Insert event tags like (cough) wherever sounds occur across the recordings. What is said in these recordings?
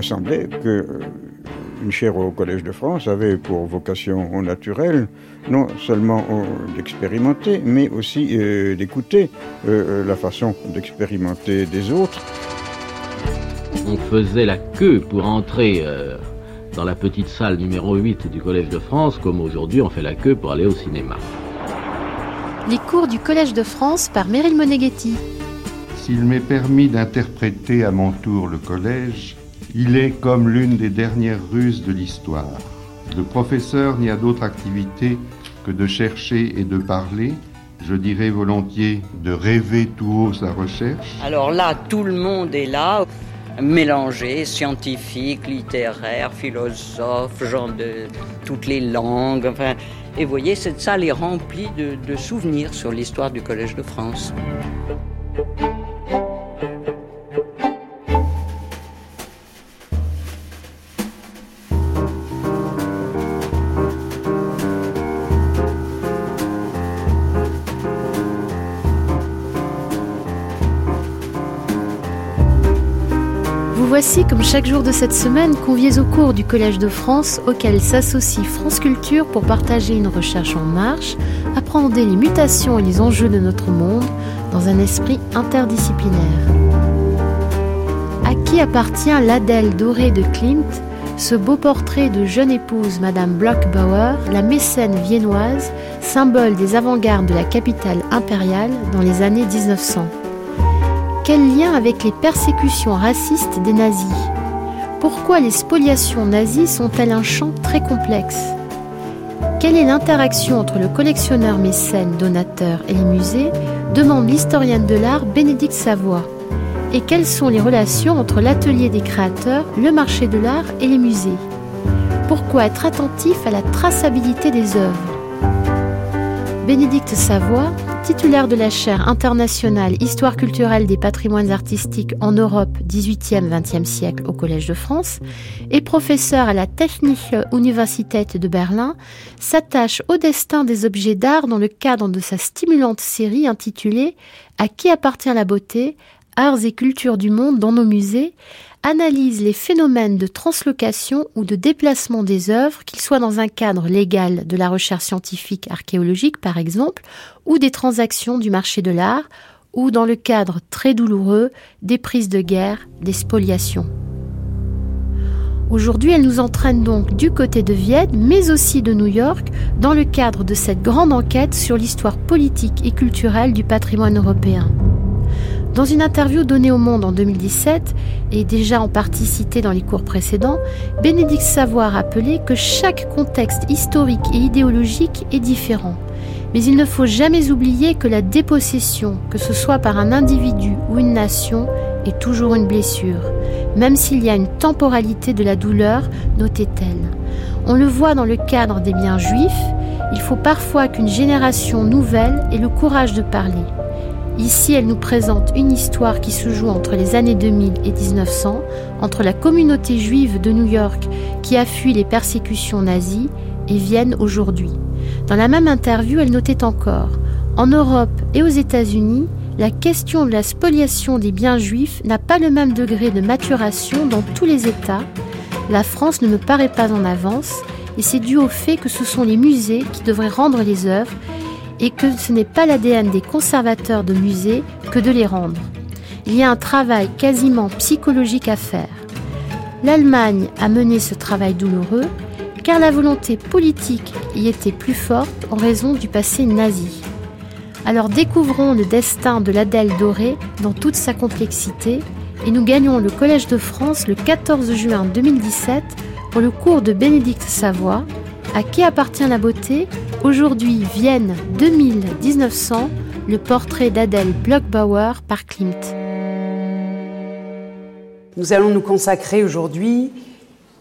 me semblait que euh, une chaire au Collège de France avait pour vocation naturelle non seulement d'expérimenter, mais aussi d'écouter la façon d'expérimenter des autres. On faisait la queue pour entrer dans la petite salle numéro 8 du Collège de France, comme aujourd'hui on fait la queue pour aller au cinéma. Les cours du Collège de France par Meryl Moneghetti. S'il m'est permis d'interpréter à mon tour le collège, il est comme l'une des dernières ruses de l'histoire. Le professeur n'y a d'autre activité que de chercher et de parler, je dirais volontiers de rêver tout haut sa recherche. Alors là, tout le monde est là, mélangé, scientifique, littéraire, philosophe, gens de toutes les langues. Enfin, et vous voyez, cette salle est remplie de, de souvenirs sur l'histoire du Collège de France. Voici, comme chaque jour de cette semaine, conviés au cours du Collège de France, auquel s'associe France Culture pour partager une recherche en marche, apprendre les mutations et les enjeux de notre monde dans un esprit interdisciplinaire. À qui appartient l'Adèle dorée de Klimt, ce beau portrait de jeune épouse Madame Blockbauer, la mécène viennoise, symbole des avant-gardes de la capitale impériale dans les années 1900 quel lien avec les persécutions racistes des nazis? Pourquoi les spoliations nazies sont-elles un champ très complexe? Quelle est l'interaction entre le collectionneur mécène, donateur et les musées? demande l'historienne de l'art Bénédicte Savoie. Et quelles sont les relations entre l'atelier des créateurs, le marché de l'art et les musées? Pourquoi être attentif à la traçabilité des œuvres? Bénédicte Savoie titulaire de la chaire internationale Histoire culturelle des patrimoines artistiques en Europe 18e-20e siècle au Collège de France et professeur à la Technische Universität de Berlin, s'attache au destin des objets d'art dans le cadre de sa stimulante série intitulée À qui appartient la beauté Arts et cultures du monde dans nos musées, analyse les phénomènes de translocation ou de déplacement des œuvres, qu'ils soient dans un cadre légal de la recherche scientifique archéologique par exemple, ou des transactions du marché de l'art, ou dans le cadre très douloureux des prises de guerre, des spoliations. Aujourd'hui, elle nous entraîne donc du côté de Vienne, mais aussi de New York, dans le cadre de cette grande enquête sur l'histoire politique et culturelle du patrimoine européen. Dans une interview donnée au Monde en 2017, et déjà en partie citée dans les cours précédents, Bénédicte Savoie a rappelé que chaque contexte historique et idéologique est différent. Mais il ne faut jamais oublier que la dépossession, que ce soit par un individu ou une nation, est toujours une blessure, même s'il y a une temporalité de la douleur, notait-elle. On le voit dans le cadre des biens juifs, il faut parfois qu'une génération nouvelle ait le courage de parler. Ici, elle nous présente une histoire qui se joue entre les années 2000 et 1900, entre la communauté juive de New York qui a fui les persécutions nazies et Vienne aujourd'hui. Dans la même interview, elle notait encore En Europe et aux États-Unis, la question de la spoliation des biens juifs n'a pas le même degré de maturation dans tous les États. La France ne me paraît pas en avance, et c'est dû au fait que ce sont les musées qui devraient rendre les œuvres et que ce n'est pas l'ADN des conservateurs de musées que de les rendre. Il y a un travail quasiment psychologique à faire. L'Allemagne a mené ce travail douloureux car la volonté politique y était plus forte en raison du passé nazi. Alors découvrons le destin de l'Adèle dorée dans toute sa complexité et nous gagnons le Collège de France le 14 juin 2017 pour le cours de Bénédicte Savoie À qui appartient la beauté? Aujourd'hui, Vienne 2000-1900, le portrait d'Adèle Blockbauer par Klimt. Nous allons nous consacrer aujourd'hui,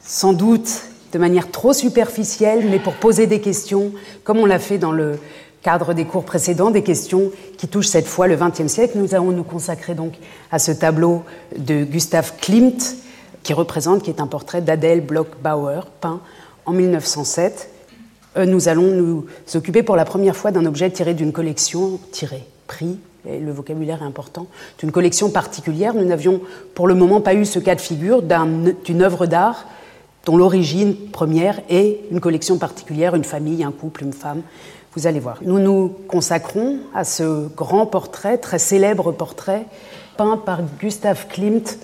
sans doute de manière trop superficielle, mais pour poser des questions, comme on l'a fait dans le cadre des cours précédents, des questions qui touchent cette fois le XXe siècle. Nous allons nous consacrer donc à ce tableau de Gustav Klimt, qui représente, qui est un portrait d'Adèle Blockbauer, peint en 1907 euh, nous allons nous occuper pour la première fois d'un objet tiré d'une collection, tiré, pris le vocabulaire est important, d'une collection particulière. Nous n'avions pour le moment pas eu ce cas de figure d'une œuvre d'art dont l'origine première est une collection particulière, une famille, un couple, une femme. Vous allez voir. Nous nous consacrons à ce grand portrait, très célèbre portrait, peint par Gustav Klimt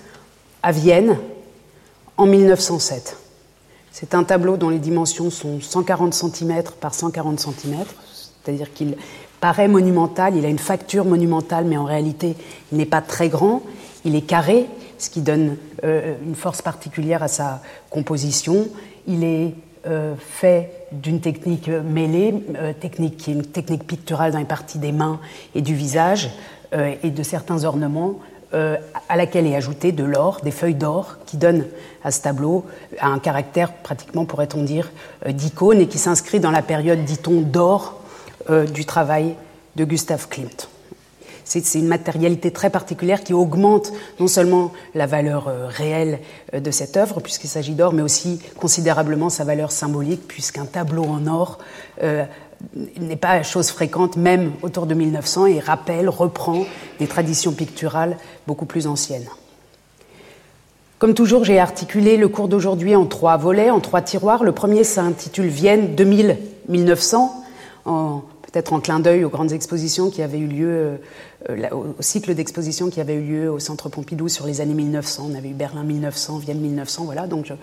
à Vienne en 1907. C'est un tableau dont les dimensions sont 140 cm par 140 cm, c'est-à-dire qu'il paraît monumental, il a une facture monumentale, mais en réalité, il n'est pas très grand. Il est carré, ce qui donne euh, une force particulière à sa composition. Il est euh, fait d'une technique mêlée, euh, technique une technique picturale dans les parties des mains et du visage, et de certains ornements, à laquelle est ajouté de l'or, des feuilles d'or, qui donnent à ce tableau un caractère pratiquement, pourrait-on dire, d'icône, et qui s'inscrit dans la période, dit-on, d'or du travail de Gustav Klimt. C'est une matérialité très particulière qui augmente non seulement la valeur euh, réelle euh, de cette œuvre, puisqu'il s'agit d'or, mais aussi considérablement sa valeur symbolique, puisqu'un tableau en or euh, n'est pas chose fréquente, même autour de 1900, et rappelle, reprend des traditions picturales beaucoup plus anciennes. Comme toujours, j'ai articulé le cours d'aujourd'hui en trois volets, en trois tiroirs. Le premier s'intitule Vienne 2000-1900, en peut-être en clin d'œil aux grandes expositions qui avaient eu lieu, euh, au cycle d'expositions qui avait eu lieu au Centre Pompidou sur les années 1900. On avait eu Berlin 1900, Vienne 1900, voilà. Donc je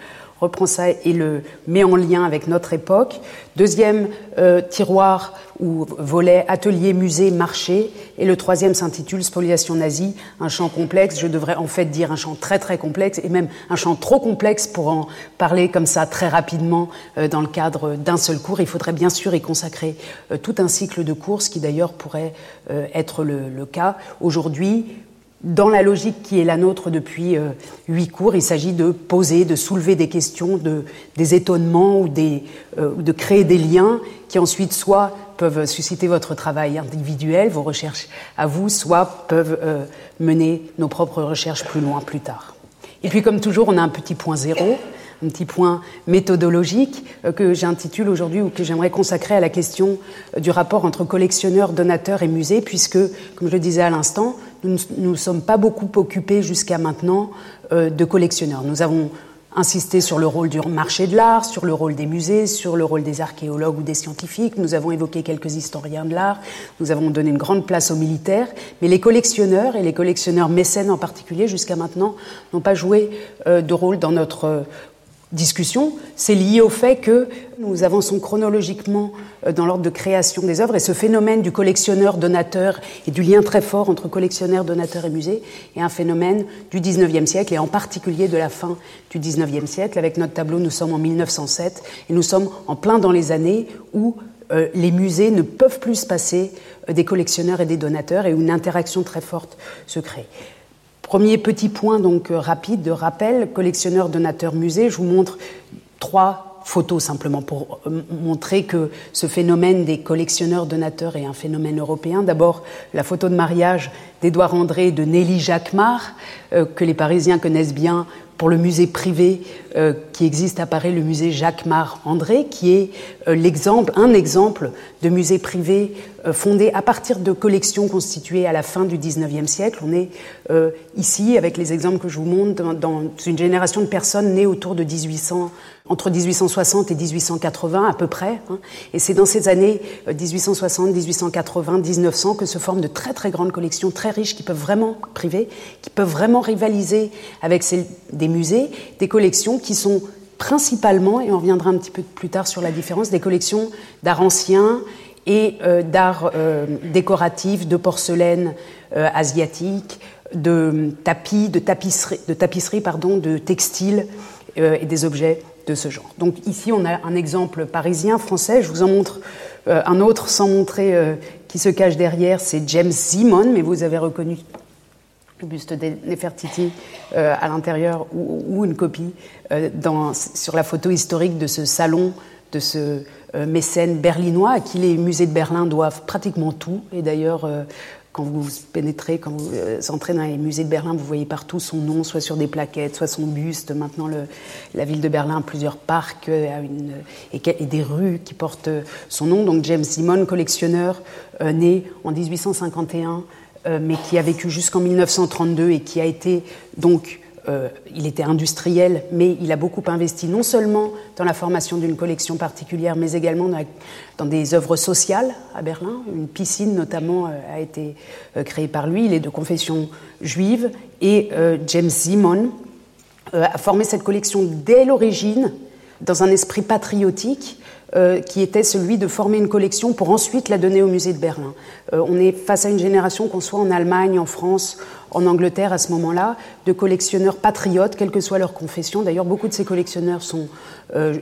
reprends ça et le mets en lien avec notre époque. Deuxième euh, tiroir ou volet atelier, musée, marché. Et le troisième s'intitule Spoliation nazie, un champ complexe. Je devrais en fait dire un champ très très complexe et même un champ trop complexe pour en parler comme ça très rapidement euh, dans le cadre d'un seul cours. Il faudrait bien sûr y consacrer euh, tout un cycle de courses qui d'ailleurs pourrait être le, le cas. Aujourd'hui, dans la logique qui est la nôtre depuis euh, huit cours, il s'agit de poser, de soulever des questions, de, des étonnements ou euh, de créer des liens qui ensuite soit peuvent susciter votre travail individuel, vos recherches à vous, soit peuvent euh, mener nos propres recherches plus loin plus tard. Et puis comme toujours, on a un petit point zéro un petit point méthodologique euh, que j'intitule aujourd'hui ou que j'aimerais consacrer à la question euh, du rapport entre collectionneurs, donateurs et musées, puisque, comme je le disais à l'instant, nous ne sommes pas beaucoup occupés jusqu'à maintenant euh, de collectionneurs. Nous avons insisté sur le rôle du marché de l'art, sur le rôle des musées, sur le rôle des archéologues ou des scientifiques. Nous avons évoqué quelques historiens de l'art. Nous avons donné une grande place aux militaires. Mais les collectionneurs, et les collectionneurs mécènes en particulier, jusqu'à maintenant, n'ont pas joué de rôle dans notre discussion, c'est lié au fait que nous avançons chronologiquement euh, dans l'ordre de création des œuvres et ce phénomène du collectionneur-donateur et du lien très fort entre collectionneur, donateur et musée est un phénomène du 19e siècle et en particulier de la fin du 19e siècle. Avec notre tableau, nous sommes en 1907 et nous sommes en plein dans les années où euh, les musées ne peuvent plus se passer euh, des collectionneurs et des donateurs et où une interaction très forte se crée. Premier petit point donc euh, rapide de rappel, collectionneur, donateur, musée. Je vous montre trois photos simplement pour euh, montrer que ce phénomène des collectionneurs donateurs est un phénomène européen. D'abord, la photo de mariage d'Édouard André de Nelly Jacquemart, euh, que les Parisiens connaissent bien pour le musée privé qui existe à Paris, le musée Jacquemart-André, qui est l'exemple, un exemple de musée privé euh, fondée à partir de collections constituées à la fin du 19e siècle. On est euh, ici, avec les exemples que je vous montre, dans, une génération de personnes nées autour de 1800, entre 1860 et 1880 à peu près. Hein. Et c'est dans ces années 1860, 1880, 1900 que se forment de très très grandes collections, très riches, qui peuvent vraiment, privées, qui peuvent vraiment rivaliser avec celles des musées, des collections qui sont principalement, et on reviendra un petit peu plus tard sur la différence, des collections d'art ancien et euh, d'art euh, décoratif, de porcelaine euh, asiatique, de tapis, de tapisserie, de, tapisserie, pardon, de textiles et des objets de ce genre. Donc ici, on a un exemple parisien, français. Je vous en montre un autre sans montrer qui se cache derrière. C'est James Simon, mais vous avez reconnu le buste de Nefertiti à l'intérieur ou, une copie dans, sur la photo historique de ce salon, de ce euh, mécène berlinois à qui les musées de Berlin doivent pratiquement tout. Et d'ailleurs, euh, quand vous pénétrez, quand vous euh, entrez dans les musées de Berlin, vous voyez partout son nom, soit sur des plaquettes, soit son buste. Maintenant, la ville de Berlin a plusieurs parcs et, des rues qui portent son nom. Donc James Simon, collectionneur, né en 1851 mais qui a vécu jusqu'en 1932 et qui a été donc euh, il était industriel, mais il a beaucoup investi non seulement dans la formation d'une collection particulière, mais également dans, des œuvres sociales à Berlin. Une piscine notamment euh, a été euh, créée par lui. Il est de confession juive. Et James Simon a formé cette collection dès l'origine dans un esprit patriotique euh, qui était celui de former une collection pour ensuite la donner au musée de Berlin. Euh, on est face à une génération, qu'on soit en Allemagne, en France, en Angleterre à ce moment-là, de collectionneurs patriotes, quelle que soit leur confession. D'ailleurs, beaucoup de ces collectionneurs sont euh,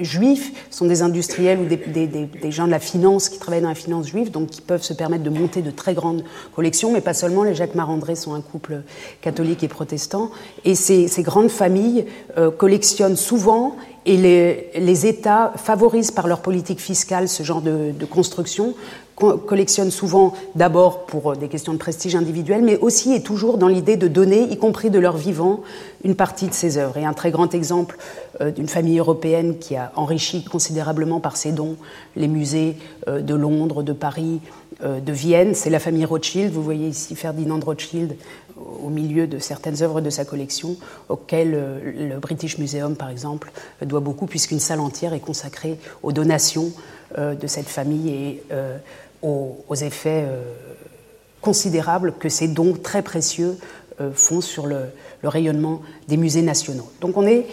juifs, sont des industriels ou des, gens de la finance qui travaillent dans la finance juive, donc qui peuvent se permettre de monter de très grandes collections, mais pas seulement. Les Jacques Marandré sont un couple catholique et protestant. Et ces grandes familles collectionnent souvent et les, États favorisent par leur politique fiscale ce genre de, construction, collectionnent souvent d'abord pour des questions de prestige individuel, mais aussi et toujours dans l'idée de donner, y compris de leur vivant, une partie de ces œuvres. Et un très grand exemple euh, d'une famille européenne qui a enrichi considérablement par ses dons les musées euh, de Londres, de Paris, euh, de Vienne, c'est la famille Rothschild. Vous voyez ici Ferdinand Rothschild au milieu de certaines œuvres de sa collection, auxquelles euh, le British Museum, par exemple, doit beaucoup, puisqu'une salle entière est consacrée aux donations euh, de cette famille et euh, aux, effets considérables que ces dons très précieux font sur le, le rayonnement des musées nationaux. Donc on est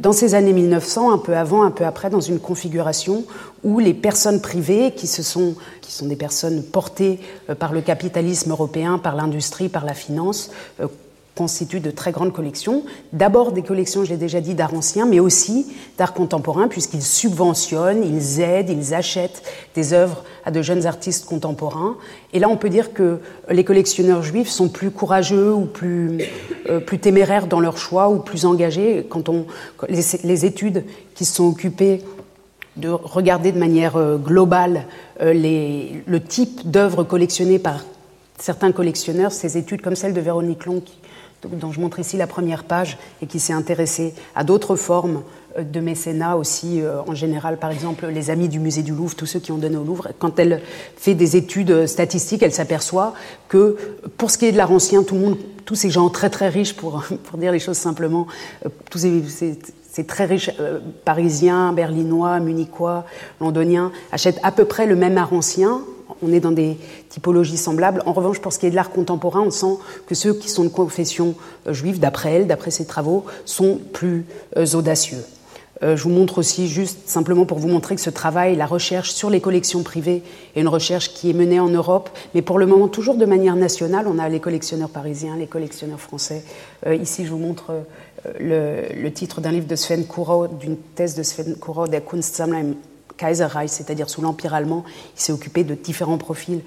dans ces années 1900, un peu avant, un peu après, dans une configuration où les personnes privées, qui, sont, qui sont des personnes portées euh, par le capitalisme européen, par l'industrie, par la finance, euh, constituent de très grandes collections. D'abord des collections, je l'ai déjà dit, d'art ancien, mais aussi d'art contemporain, puisqu'ils subventionnent, ils aident, ils achètent des œuvres à de jeunes artistes contemporains. Et là, on peut dire que les collectionneurs juifs sont plus courageux ou plus, euh, téméraires dans leur choix ou plus engagés. Quand on, les, études qui se sont occupées de regarder de manière euh, globale euh, le type d'œuvres collectionnées par certains collectionneurs, ces études comme celle de Véronique Long, dont je montre ici la première page, et qui s'est intéressée à d'autres formes euh, de mécénat aussi, euh, en général, par exemple, les amis du musée du Louvre, tous ceux qui ont donné au Louvre, quand elle fait des études euh, statistiques, elle s'aperçoit que pour ce qui est de l'art ancien, tout le monde, tous ces gens très très riches, pour, (laughs) pour dire les choses simplement, tous ces, ces très riches parisiens, berlinois, munichois, londoniens, achètent à peu près le même art ancien, on est dans des typologies semblables. En revanche, pour ce qui est de l'art contemporain, on sent que ceux qui sont de confession euh, juive, d'après elle, d'après ses travaux, sont plus euh, audacieux. Euh, je vous montre aussi, juste simplement pour vous montrer que ce travail, la recherche sur les collections privées, est une recherche qui est menée en Europe, mais pour le moment toujours de manière nationale. On a les collectionneurs parisiens, les collectionneurs français. ici, je vous montre le, titre d'un livre de Sven Kurau, d'une thèse de Sven Kurau, der Kunstsammler Kaiserreich, c'est-à-dire sous l'Empire allemand. Il s'est occupé de différents profils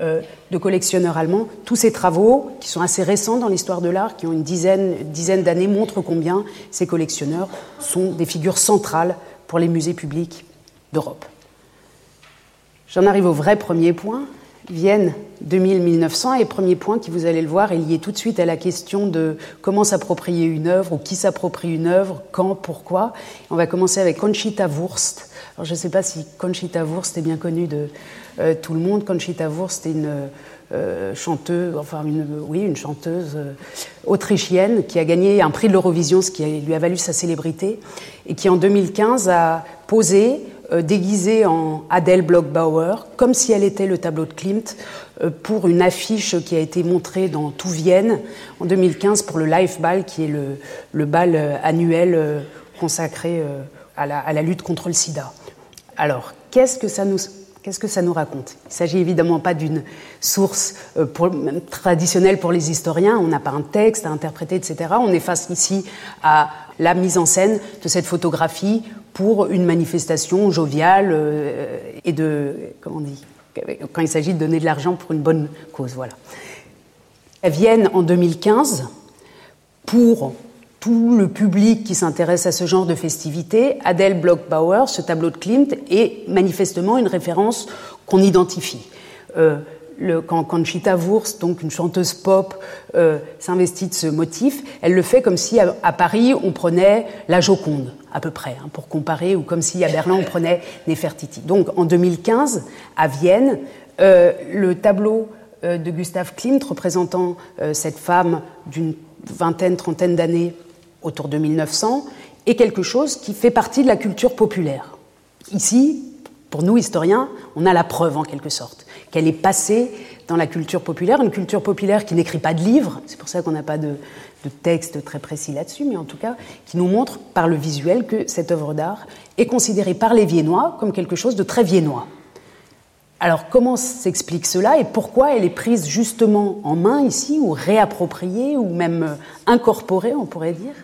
euh, de collectionneurs allemands. Tous ces travaux, qui sont assez récents dans l'histoire de l'art, qui ont une dizaine, d'années, montrent combien ces collectionneurs sont des figures centrales pour les musées publics d'Europe. J'en arrive au vrai premier point. Vienne 2000-1900 et premier point qui, vous allez le voir, est lié tout de suite à la question de comment s'approprier une œuvre ou qui s'approprie une œuvre, quand, pourquoi. On va commencer avec Conchita Wurst, je ne sais pas si Conchita Wurst est bien connue de euh, tout le monde. Conchita Wurst est une euh, chanteuse, enfin, oui, une chanteuse euh, autrichienne qui a gagné un prix de l'Eurovision, ce qui lui a valu sa célébrité, et qui en 2015 a posé, déguisée en Adele Blockbauer, comme si elle était le tableau de Klimt, pour une affiche qui a été montrée dans tout Vienne en 2015 pour le Life Ball, qui est le, bal annuel consacré à la lutte contre le sida. Alors, qu'est-ce que ça nous, raconte? Il ne s'agit évidemment pas d'une source euh, traditionnelle pour les historiens. On n'a pas un texte à interpréter, etc. On est face ici à la mise en scène de cette photographie pour une manifestation joviale euh, et de, comment on dit, quand il s'agit de donner de l'argent pour une bonne cause. Voilà. Viennent en 2015 pour tout le public qui s'intéresse à ce genre de festivités, Adele Blockbauer, ce tableau de Klimt, est manifestement une référence qu'on identifie. Euh, le, quand Conchita Wurst, donc une chanteuse pop, euh, s'investit de ce motif, elle le fait comme si à, Paris on prenait la Joconde, à peu près, hein, pour comparer, ou comme si à Berlin on prenait Nefertiti. Donc en 2015, à Vienne, euh, le tableau de Gustav Klimt représentant cette femme d'une vingtaine, trentaine d'années autour de 1900 est quelque chose qui fait partie de la culture populaire. Ici, pour nous historiens, on a la preuve en quelque sorte qu'elle est passée dans la culture populaire, une culture populaire qui n'écrit pas de livres, c'est pour ça qu'on n'a pas de, de, texte très précis là-dessus, mais en tout cas qui nous montre par le visuel que cette œuvre d'art est considérée par les Viennois comme quelque chose de très viennois. Alors comment s'explique cela et pourquoi elle est prise justement en main ici, ou réappropriée, ou même euh, incorporée, on pourrait dire,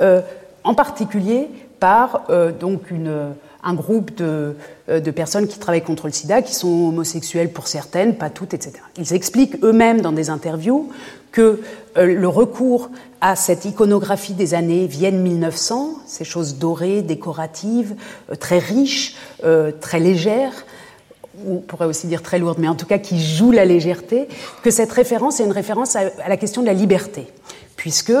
euh, en particulier par euh, donc une un groupe de, de, personnes qui travaillent contre le sida, qui sont homosexuelles pour certaines, pas toutes, etc. Ils expliquent eux-mêmes dans des interviews que le recours à cette iconographie des années Vienne 1900, ces choses dorées, décoratives, très riches, très légères, on pourrait aussi dire très lourdes, mais en tout cas qui jouent la légèreté, que cette référence est une référence à, la question de la liberté, puisque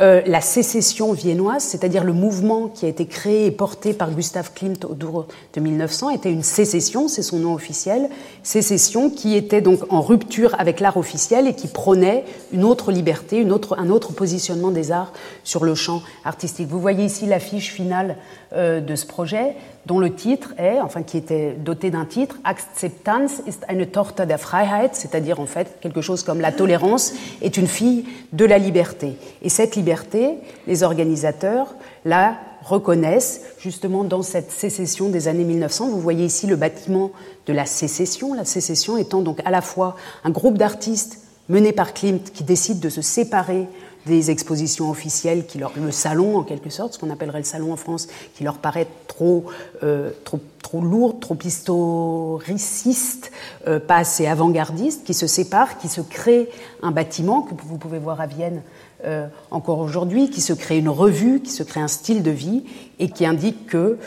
euh, la sécession viennoise, c'est-à-dire le mouvement qui a été créé et porté par Gustav Klimt autour de 1900, était une sécession, c'est son nom officiel, sécession qui était donc en rupture avec l'art officiel et qui prônait une autre liberté, une autre, un autre positionnement des arts sur le champ artistique. Vous voyez ici l'affiche finale de ce projet dont le titre est, enfin qui était doté d'un titre, Acceptance ist eine Tochter der Freiheit, c'est-à-dire en fait quelque chose comme la tolérance est une fille de la liberté. Et cette liberté, les organisateurs la reconnaissent justement dans cette sécession des années 1900. Vous voyez ici le bâtiment de la sécession, la sécession étant donc à la fois un groupe d'artistes mené par Klimt qui décide de se séparer des expositions officielles, qui leur, le salon en quelque sorte, ce qu'on appellerait le salon en France, qui leur paraît trop, euh, trop, trop lourd, trop historiciste, euh, pas assez avant-gardiste, qui se séparent, qui se crée un bâtiment que vous pouvez voir à Vienne euh, encore aujourd'hui, qui se crée une revue, qui se crée un style de vie et qui indique que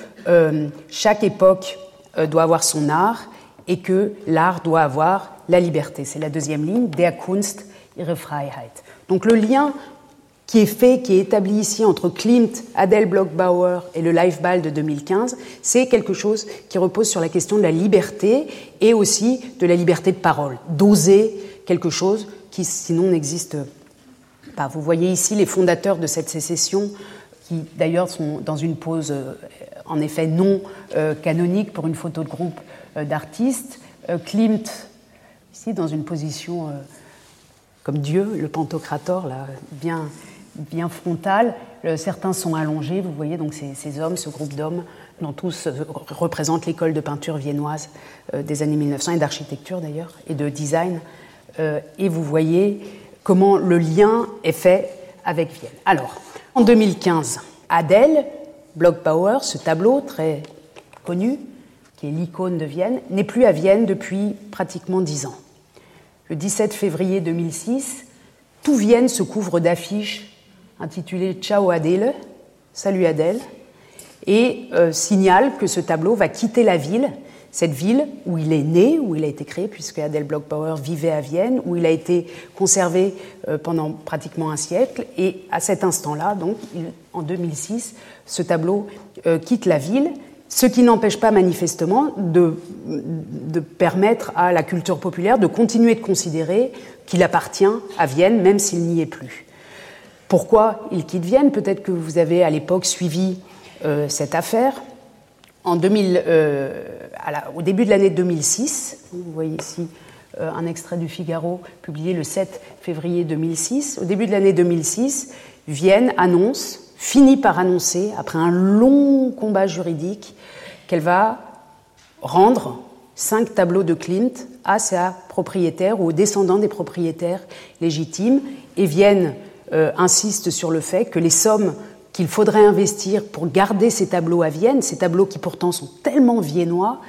chaque époque doit avoir son art et que l'art doit avoir la liberté. C'est la deuxième ligne, der Kunst ihre Freiheit. Donc le lien qui est fait, qui est établi ici entre Klimt, Adele Blockbauer et le Live Ball de 2015, c'est quelque chose qui repose sur la question de la liberté et aussi de la liberté de parole, d'oser quelque chose qui sinon n'existe pas. Vous voyez ici les fondateurs de cette sécession qui d'ailleurs sont dans une pose euh, en effet non euh, canonique pour une photo de groupe euh, d'artistes. Klimt, ici dans une position comme Dieu, le pantocrator, là, bien, bien frontal. certains sont allongés, vous voyez, donc ces, hommes, ce groupe d'hommes, dont tous euh, représentent l'école de peinture viennoise euh, des années 1900 et d'architecture d'ailleurs, et de design. Euh, et vous voyez comment le lien est fait avec Vienne. Alors, en 2015, Adèle Blockbauer, ce tableau très connu, qui est l'icône de Vienne, n'est plus à Vienne depuis pratiquement dix ans le 17 février 2006, tout Vienne se couvre d'affiches intitulées Ciao Adèle, Salut Adèle, et euh, signale que ce tableau va quitter la ville, cette ville où il est né, où il a été créé, puisque Adèle Blockbauer vivait à Vienne, où il a été conservé euh, pendant pratiquement un siècle. Et à cet instant-là, donc en 2006, ce tableau euh, quitte la ville ce qui n'empêche pas manifestement de, permettre à la culture populaire de continuer de considérer qu'il appartient à Vienne, même s'il n'y est plus. Pourquoi il quitte Vienne Peut-être que vous avez à l'époque suivi euh, cette affaire. En 2000, euh, au début de l'année 2006, vous voyez ici euh, un extrait du Figaro publié le 7 février 2006, au début de l'année 2006, Vienne annonce finit par annoncer, après un long combat juridique, qu'elle va rendre cinq tableaux de Klimt à sa propriétaire ou aux descendants des propriétaires légitimes. Et Vienne euh, insiste sur le fait que les sommes qu'il faudrait investir pour garder ces tableaux à Vienne, ces tableaux qui pourtant sont tellement viennois,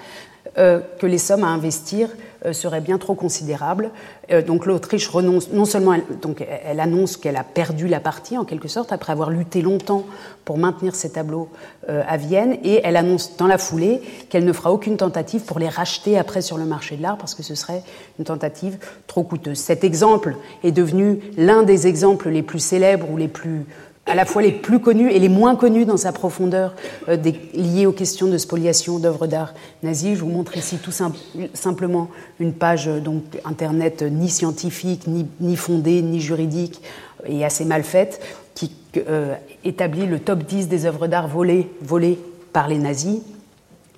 que les sommes à investir euh, seraient bien trop considérables. Euh, donc l'Autriche renonce, non seulement elle, donc elle annonce qu'elle a perdu la partie en quelque sorte après avoir lutté longtemps pour maintenir ses tableaux à Vienne, et elle annonce dans la foulée qu'elle ne fera aucune tentative pour les racheter après sur le marché de l'art parce que ce serait une tentative trop coûteuse. Cet exemple est devenu l'un des exemples les plus célèbres ou les plus à la fois les plus connus et les moins connus dans sa profondeur euh, liés aux questions de spoliation d'œuvres d'art nazies. Je vous montre ici tout simplement une page euh, donc internet ni scientifique, ni, ni, fondée, ni juridique et assez mal faite qui établit le top 10 des œuvres d'art volées, volées par les nazis.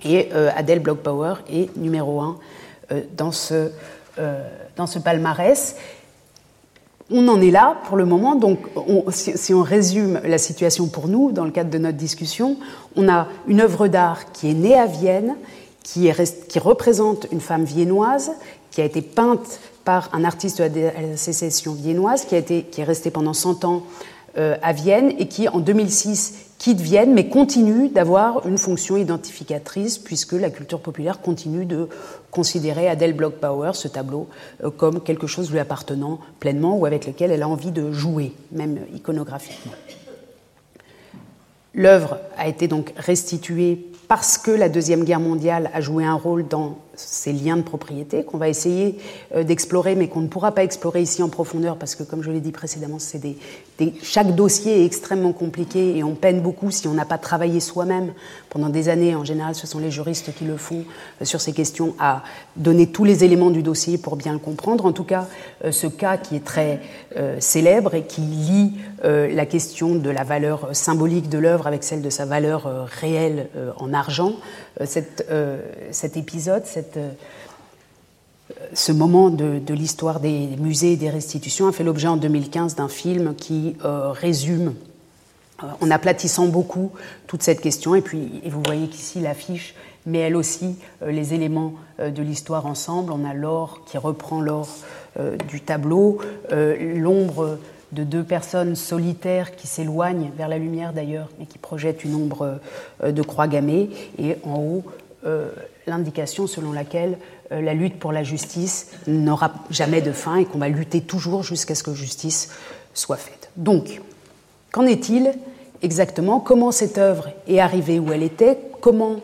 Et Adèle Blockbauer est numéro 1 dans ce, dans ce palmarès. On en est là pour le moment. Donc, si, on résume la situation pour nous, dans le cadre de notre discussion, on a une œuvre d'art qui est née à Vienne, qui, représente une femme viennoise, qui a été peinte par un artiste de la sécession viennoise, qui, qui est resté pendant 100 ans euh, à Vienne et qui, en 2006, quitte Vienne, mais continue d'avoir une fonction identificatrice, puisque la culture populaire continue de considérer Adèle Bloch-Bauer, ce tableau, euh, comme quelque chose lui appartenant pleinement ou avec lequel elle a envie de jouer, même iconographiquement. L'œuvre a été donc restituée parce que la Deuxième Guerre mondiale a joué un rôle dans ces liens de propriété qu'on va essayer euh, d'explorer, mais qu'on ne pourra pas explorer ici en profondeur, parce que, comme je l'ai dit précédemment, c'est des, chaque dossier est extrêmement compliqué et on peine beaucoup si on n'a pas travaillé soi-même pendant des années. En général, ce sont les juristes qui le font euh, sur ces questions, à donner tous les éléments du dossier pour bien le comprendre. En tout cas, euh, ce cas qui est très célèbre et qui lie la question de la valeur symbolique de l'œuvre avec celle de sa valeur réelle en argent, cet épisode, cette euh, ce moment de, l'histoire des musées et des restitutions a fait l'objet en 2015 d'un film qui euh, résume, euh, en aplatissant beaucoup, toute cette question. Et puis, vous voyez qu'ici l'affiche met elle aussi les éléments de l'histoire ensemble. On a l'or qui reprend l'or du tableau, l'ombre de deux personnes solitaires qui s'éloignent vers la lumière d'ailleurs, mais qui projettent une ombre de croix gammée, et en haut, l'indication selon laquelle euh, la lutte pour la justice n'aura jamais de fin et qu'on va lutter toujours jusqu'à ce que justice soit faite. Donc, qu'en est-il exactement? Comment cette œuvre est arrivée où elle était? Comment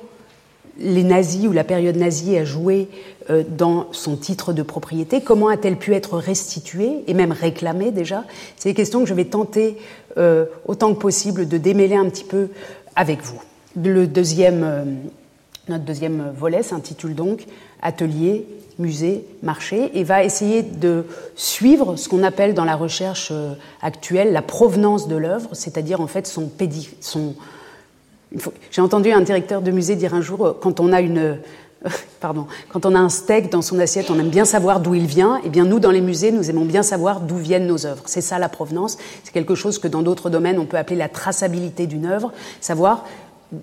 les nazis ou la période nazie a joué euh, dans son titre de propriété? Comment a-t-elle pu être restituée et même réclamée déjà? C'est des questions que je vais tenter euh, autant que possible de démêler un petit peu avec vous. Le deuxième notre deuxième volet s'intitule donc Atelier, musée, marché et va essayer de suivre ce qu'on appelle dans la recherche euh, actuelle la provenance de l'œuvre, c'est-à-dire en fait son pédi... J'ai entendu un directeur de musée dire un jour, euh, quand on a une... (laughs) Pardon, quand on a un steak dans son assiette, on aime bien savoir d'où il vient. Eh bien, nous, dans les musées, nous aimons bien savoir d'où viennent nos œuvres. C'est ça la provenance. C'est quelque chose que dans d'autres domaines, on peut appeler la traçabilité d'une œuvre. Savoir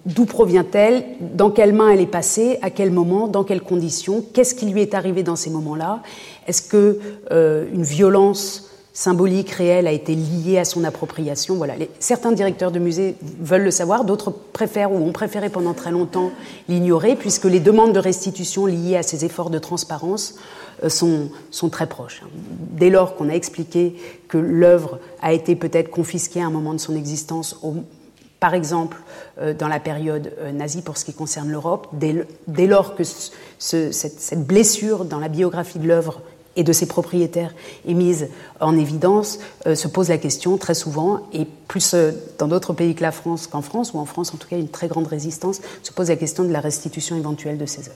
D'où provient-elle Dans quelles mains elle est passée À quel moment Dans quelles conditions Qu'est-ce qui lui est arrivé dans ces moments-là? Est-ce que euh, une violence symbolique réelle a été liée à son appropriation? Voilà. certains directeurs de musées veulent le savoir, d'autres préfèrent ou ont préféré pendant très longtemps l'ignorer, puisque les demandes de restitution liées à ces efforts de transparence euh, sont, sont, très proches. Dès lors qu'on a expliqué que l'œuvre a été peut-être confisquée à un moment de son existence au, par exemple, euh, dans la période euh, nazie pour ce qui concerne l'Europe, dès, lors que cette, blessure dans la biographie de l'œuvre et de ses propriétaires est mise en évidence, euh, se pose la question très souvent, et plus dans d'autres pays que la France qu'en France, ou en France en tout cas une très grande résistance, se pose la question de la restitution éventuelle de ces œuvres.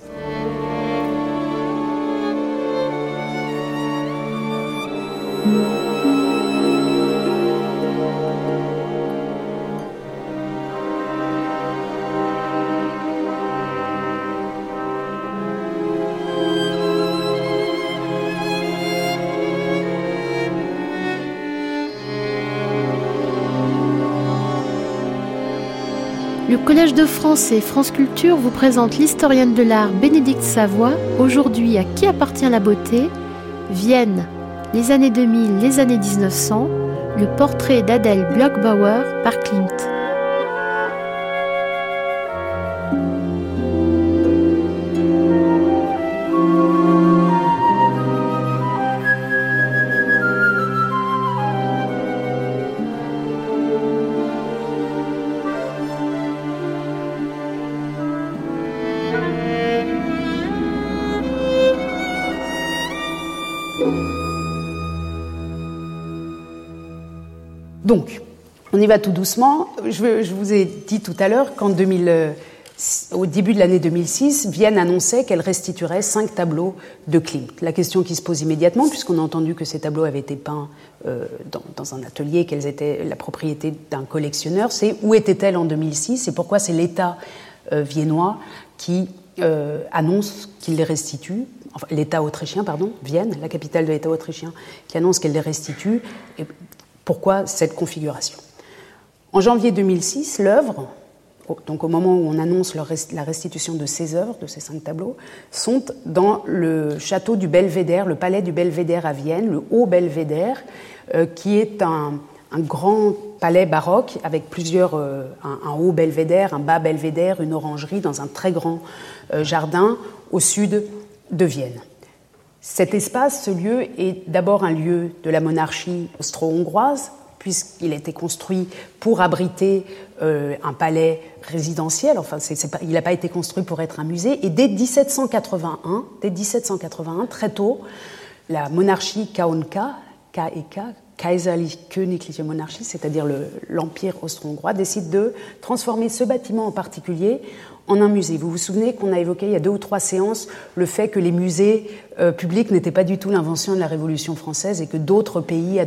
Collège de France et France Culture vous présente l'historienne de l'art Bénédicte Savoie. Aujourd'hui, à qui appartient la beauté? Vienne, les années 2000, les années 1900, le portrait d'Adèle Blockbauer par Klimt. Tout doucement. Je, vous ai dit tout à l'heure qu'en 2000 au début de l'année 2006, Vienne annonçait qu'elle restituerait cinq tableaux de Klimt. La question qui se pose immédiatement, puisqu'on a entendu que ces tableaux avaient été peints euh, dans, un atelier, qu'elles étaient la propriété d'un collectionneur, c'est où était-elle en 2006 et pourquoi c'est l'État euh, viennois qui euh, annonce qu'il les restitue, enfin l'État autrichien, pardon, Vienne, la capitale de l'État autrichien, qui annonce qu'elle les restitue, et pourquoi cette configuration. En janvier 2006, l'œuvre, donc au moment où on annonce la restitution de ces œuvres, de ces cinq tableaux, sont dans le château du Belvédère, le palais du Belvédère à Vienne, le Haut Belvédère, euh, qui est un, grand palais baroque avec plusieurs, euh, un, haut belvédère, un bas belvédère, une orangerie dans un très grand euh, jardin au sud de Vienne. Cet espace, ce lieu, est d'abord un lieu de la monarchie austro-hongroise, puisqu'il a été construit pour abriter euh, un palais résidentiel. Enfin, il n'a pas été construit pour être un musée. Et dès 1781, dès 1781, très tôt, la monarchie Kaonka, K&K, Kaiserlich Königliche Monarchie, c'est-à-dire l'Empire austro-hongrois, décide de transformer ce bâtiment en particulier en un musée. Vous vous souvenez qu'on a évoqué il y a deux ou trois séances le fait que les musées euh, publics n'étaient pas du tout l'invention de la Révolution française et que d'autres pays, à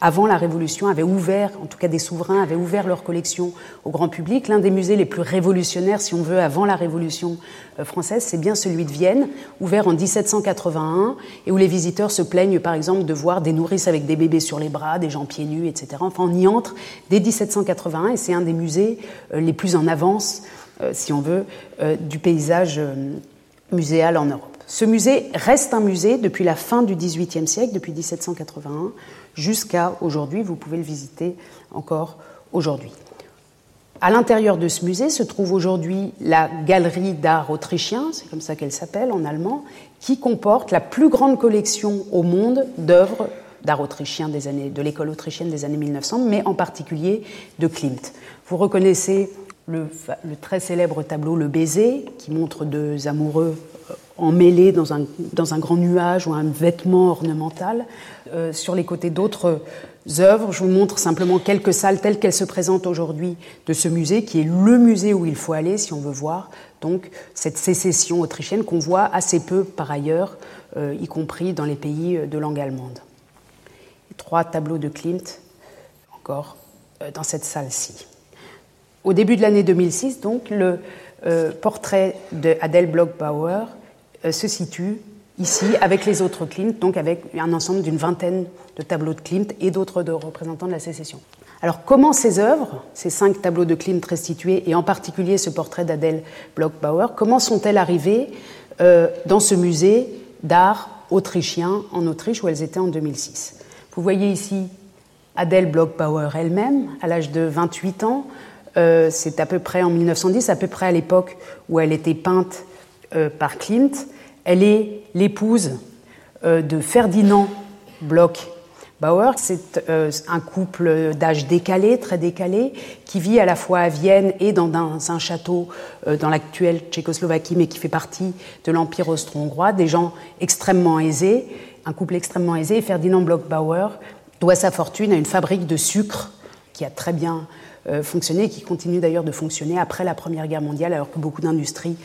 avant la Révolution, avaient ouvert, en tout cas des souverains, avaient ouvert leurs collections au grand public. L'un des musées les plus révolutionnaires, si on veut, avant la Révolution euh, française, c'est bien celui de Vienne, ouvert en 1781 et où les visiteurs se plaignent, par exemple, de voir des nourrices avec des bébés sur les bras, des gens pieds nus, etc. Enfin, on y entre dès 1781 et c'est un des musées euh, les plus en avance si on veut, euh, du paysage euh, muséal en Europe. Ce musée reste un musée depuis la fin du XVIIIe siècle, depuis 1781 jusqu'à aujourd'hui. Vous pouvez le visiter encore aujourd'hui. À l'intérieur de ce musée se trouve aujourd'hui la Galerie d'art autrichien, c'est comme ça qu'elle s'appelle en allemand, qui comporte la plus grande collection au monde d'œuvres d'art autrichien des années, de l'école autrichienne des années 1900, mais en particulier de Klimt. Vous reconnaissez le, très célèbre tableau Le baiser, qui montre deux amoureux euh, emmêlés dans un, grand nuage ou un vêtement ornemental. Euh, sur les côtés d'autres œuvres, je vous montre simplement quelques salles telles qu'elles se présentent aujourd'hui de ce musée, qui est le musée où il faut aller si on veut voir donc cette sécession autrichienne qu'on voit assez peu par ailleurs, euh, y compris dans les pays de langue allemande. Trois tableaux de Klimt encore dans cette salle-ci. Au début de l'année 2006, donc, le euh, portrait d'Adèle Bloch-Bauer euh, se situe ici avec les autres Klimt, donc avec un ensemble d'une vingtaine de tableaux de Klimt et d'autres représentants de la sécession. Alors comment ces œuvres, ces cinq tableaux de Klimt restitués, et en particulier ce portrait d'Adèle Bloch-Bauer, comment sont-elles arrivées euh, dans ce musée d'art autrichien en Autriche où elles étaient en 2006 Vous voyez ici Adèle Bloch-Bauer elle-même, à l'âge de 28 ans, euh, c'est à peu près en 1910, à peu près à l'époque où elle était peinte euh, par Klimt. Elle est l'épouse euh, de Ferdinand Bloch Bauer. C'est un couple d'âge décalé, très décalé, qui vit à la fois à Vienne et dans un, château dans l'actuelle Tchécoslovaquie, mais qui fait partie de l'Empire austro-hongrois, des gens extrêmement aisés, un couple extrêmement aisé. Ferdinand Bloch Bauer doit sa fortune à une fabrique de sucre qui a très bien euh, fonctionner et qui continue d'ailleurs de fonctionner après la Première Guerre mondiale alors que beaucoup d'industries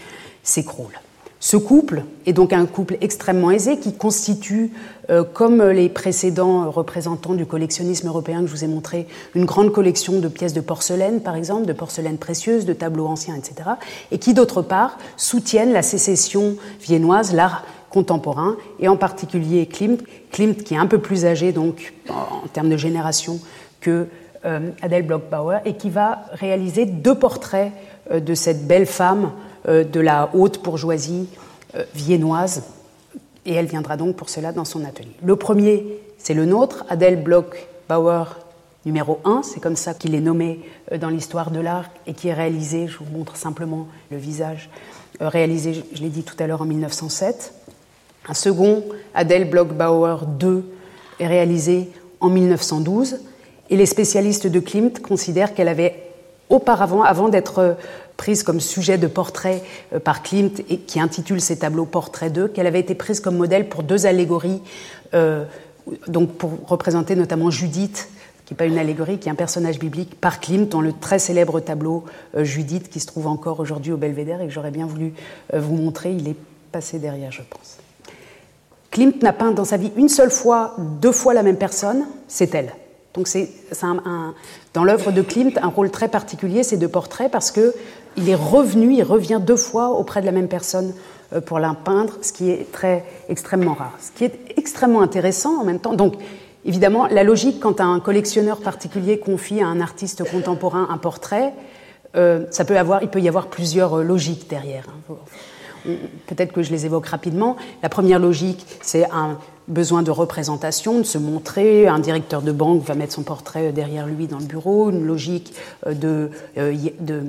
s'écroulent. Ce couple est donc un couple extrêmement aisé qui constitue, euh, comme les précédents représentants du collectionnisme européen que je vous ai montré, une grande collection de pièces de porcelaine, par exemple, de porcelaine précieuse, de tableaux anciens, etc., et qui, d'autre part, soutiennent la sécession viennoise, l'art contemporain, et en particulier Klimt, Klimt qui est un peu plus âgé, donc en termes de génération, que Adèle Bloch-Bauer, et qui va réaliser deux portraits euh, de cette belle femme euh, de la haute bourgeoisie viennoise, et elle viendra donc pour cela dans son atelier. Le premier, c'est le nôtre, Adèle Bloch-Bauer numéro 1, c'est comme ça qu'il est nommé dans l'histoire de l'art et qui est réalisé, je vous montre simplement le visage, réalisé, je l'ai dit tout à l'heure, en 1907. Un second, Adèle Bloch-Bauer 2, est réalisé en 1912 et les spécialistes de Klimt considèrent qu'elle avait auparavant, avant d'être prise comme sujet de portrait euh, par Klimt, et qui intitule ses tableaux Portrait d'eux, qu'elle avait été prise comme modèle pour deux allégories, euh, donc pour représenter notamment Judith qui n'est pas une allégorie, qui est un personnage biblique par Klimt dans le très célèbre tableau Judith qui se trouve encore aujourd'hui au Belvédère et que j'aurais bien voulu vous montrer. Il est passé derrière, je pense. Klimt n'a peint dans sa vie une seule fois, deux fois la même personne, c'est elle. Donc c'est dans l'œuvre de Klimt un rôle très particulier, ces deux portraits, parce que il est revenu, il revient deux fois auprès de la même personne euh, pour la peindre, ce qui est très extrêmement rare. Ce qui est extrêmement intéressant en même temps. Donc évidemment, la logique quand un collectionneur particulier confie à un artiste contemporain un portrait, euh, ça peut avoir, il peut y avoir plusieurs euh, logiques derrière. Hein. Peut-être que je les évoque rapidement. La première logique, c'est un besoin de représentation, de se montrer. Un directeur de banque va mettre son portrait derrière lui dans le bureau, une logique euh, de, euh, de,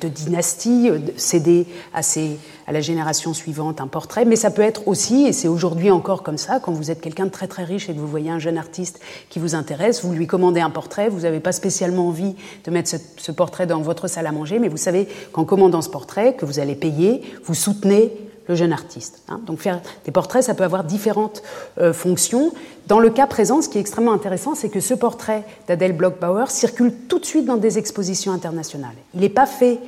de, dynastie, euh, céder à, ses, à la génération suivante un portrait. Mais ça peut être aussi, et c'est aujourd'hui encore comme ça, quand vous êtes quelqu'un de très très riche et que vous voyez un jeune artiste qui vous intéresse, vous lui commandez un portrait, vous n'avez pas spécialement envie de mettre ce portrait dans votre salle à manger, mais vous savez qu'en commandant ce portrait, que vous allez payer, vous soutenez le jeune artiste. Hein. Donc faire des portraits, ça peut avoir différentes euh, fonctions. Dans le cas présent, ce qui est extrêmement intéressant, c'est que ce portrait d'Adèle Blockbauer circule tout de suite dans des expositions internationales. Il n'est pas fait,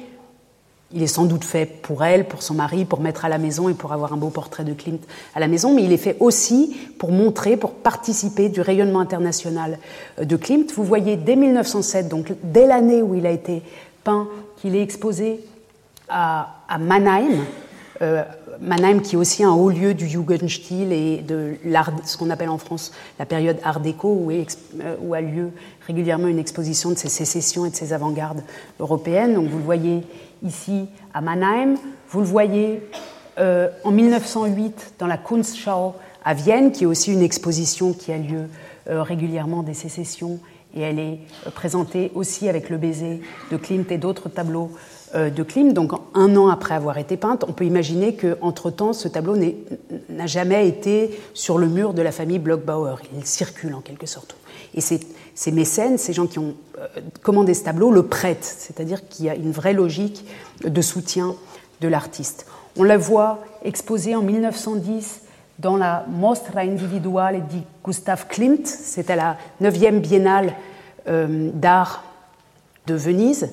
il est sans doute fait pour elle, pour son mari, pour mettre à la maison et pour avoir un beau portrait de Klimt à la maison, mais il est fait aussi pour montrer, pour participer du rayonnement international euh, de Klimt. Vous voyez dès 1907, donc dès l'année où il a été peint, qu'il est exposé à, Mannheim, euh, Mannheim, qui est aussi un haut lieu du Jugendstil et de ce qu'on appelle en France la période Art déco, où, euh, où, a lieu régulièrement une exposition de ces sécessions et de ces avant-gardes européennes. Donc vous le voyez ici à Mannheim, vous le voyez euh, en 1908 dans la Kunstschau à Vienne, qui est aussi une exposition qui a lieu régulièrement des sécessions, et elle est présentée aussi avec le baiser de Klimt et d'autres tableaux euh, de Klimt, donc un an après avoir été peinte, on peut imaginer qu'entre-temps, ce tableau n'a jamais été sur le mur de la famille Blockbauer. Il circule en quelque sorte. Et ces, mécènes, ces gens qui ont euh, commandé ce tableau, le prêtent, c'est-à-dire qu'il y a une vraie logique de soutien de l'artiste. On la voit exposée en 1910 dans la Mostra Individuale di Gustav Klimt, c'est à la 9e biennale euh, d'art de Venise.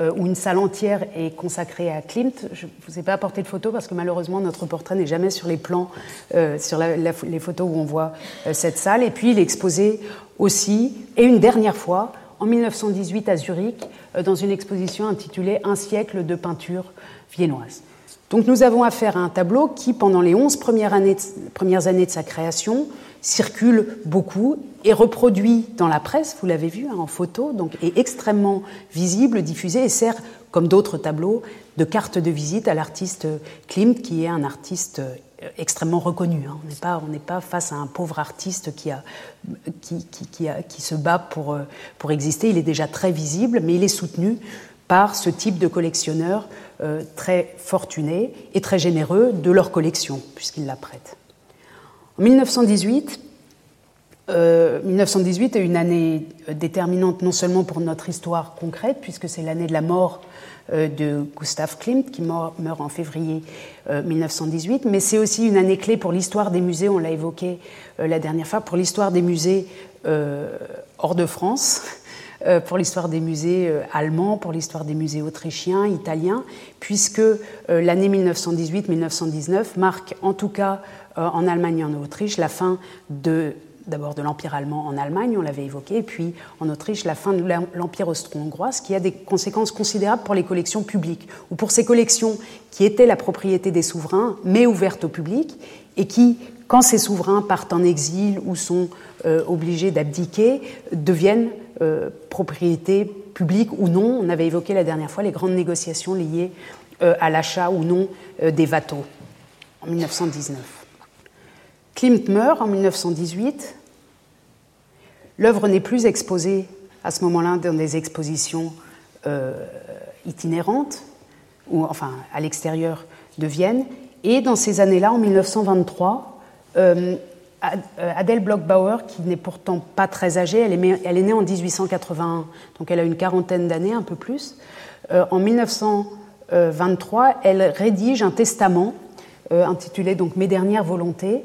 Euh, où une salle entière est consacrée à Klimt. Je ne vous ai pas apporté de photo parce que malheureusement notre portrait n'est jamais sur les plans, euh, sur les photos où on voit euh, cette salle. Et puis il est exposé aussi, et une dernière fois, en 1918 à Zurich, dans une exposition intitulée Un siècle de peinture viennoise. Donc nous avons affaire à un tableau qui, pendant les 11 premières années premières années de sa création, circule beaucoup, est reproduit dans la presse, vous l'avez vu hein, en photo, donc est extrêmement visible, diffusé et sert, comme d'autres tableaux, de carte de visite à l'artiste Klimt, qui est un artiste euh, extrêmement reconnu. Hein. On n'est pas, face à un pauvre artiste qui, se bat pour, euh, pour exister. Il est déjà très visible, mais il est soutenu par ce type de collectionneurs euh, très fortunés et très généreux de leur collection, puisqu'ils la prêtent. En 1918, 1918 euh, est une année euh, déterminante non seulement pour notre histoire concrète, puisque c'est l'année de la mort euh, de Gustav Klimt, qui meurt, en février 1918, mais c'est aussi une année clé pour l'histoire des musées, on l'a évoqué la dernière fois, pour l'histoire des musées hors de France, (laughs) pour l'histoire des musées allemands, pour l'histoire des musées autrichiens, italiens, puisque l'année 1918-1919 marque en tout cas en Allemagne et en Autriche, la fin de d'abord de l'Empire allemand en Allemagne, on l'avait évoqué, et puis en Autriche, la fin de l'Empire austro-hongrois, ce qui a des conséquences considérables pour les collections publiques, ou pour ces collections qui étaient la propriété des souverains, mais ouvertes au public, et qui, quand ces souverains partent en exil ou sont euh, obligés d'abdiquer, deviennent euh, propriété publique ou non. On avait évoqué la dernière fois les grandes négociations liées à l'achat ou non des bateaux en 1919. Klimt meurt en 1918. L'œuvre n'est plus exposée à ce moment-là dans des expositions euh, itinérantes, ou enfin à l'extérieur de Vienne. Et dans ces années-là, en 1923, euh, Adèle Blockbauer, qui n'est pourtant pas très âgée, elle est, elle est, née en 1881, donc elle a une quarantaine d'années, un peu plus. Euh, en 1923, elle rédige un testament intitulé donc Mes dernières volontés,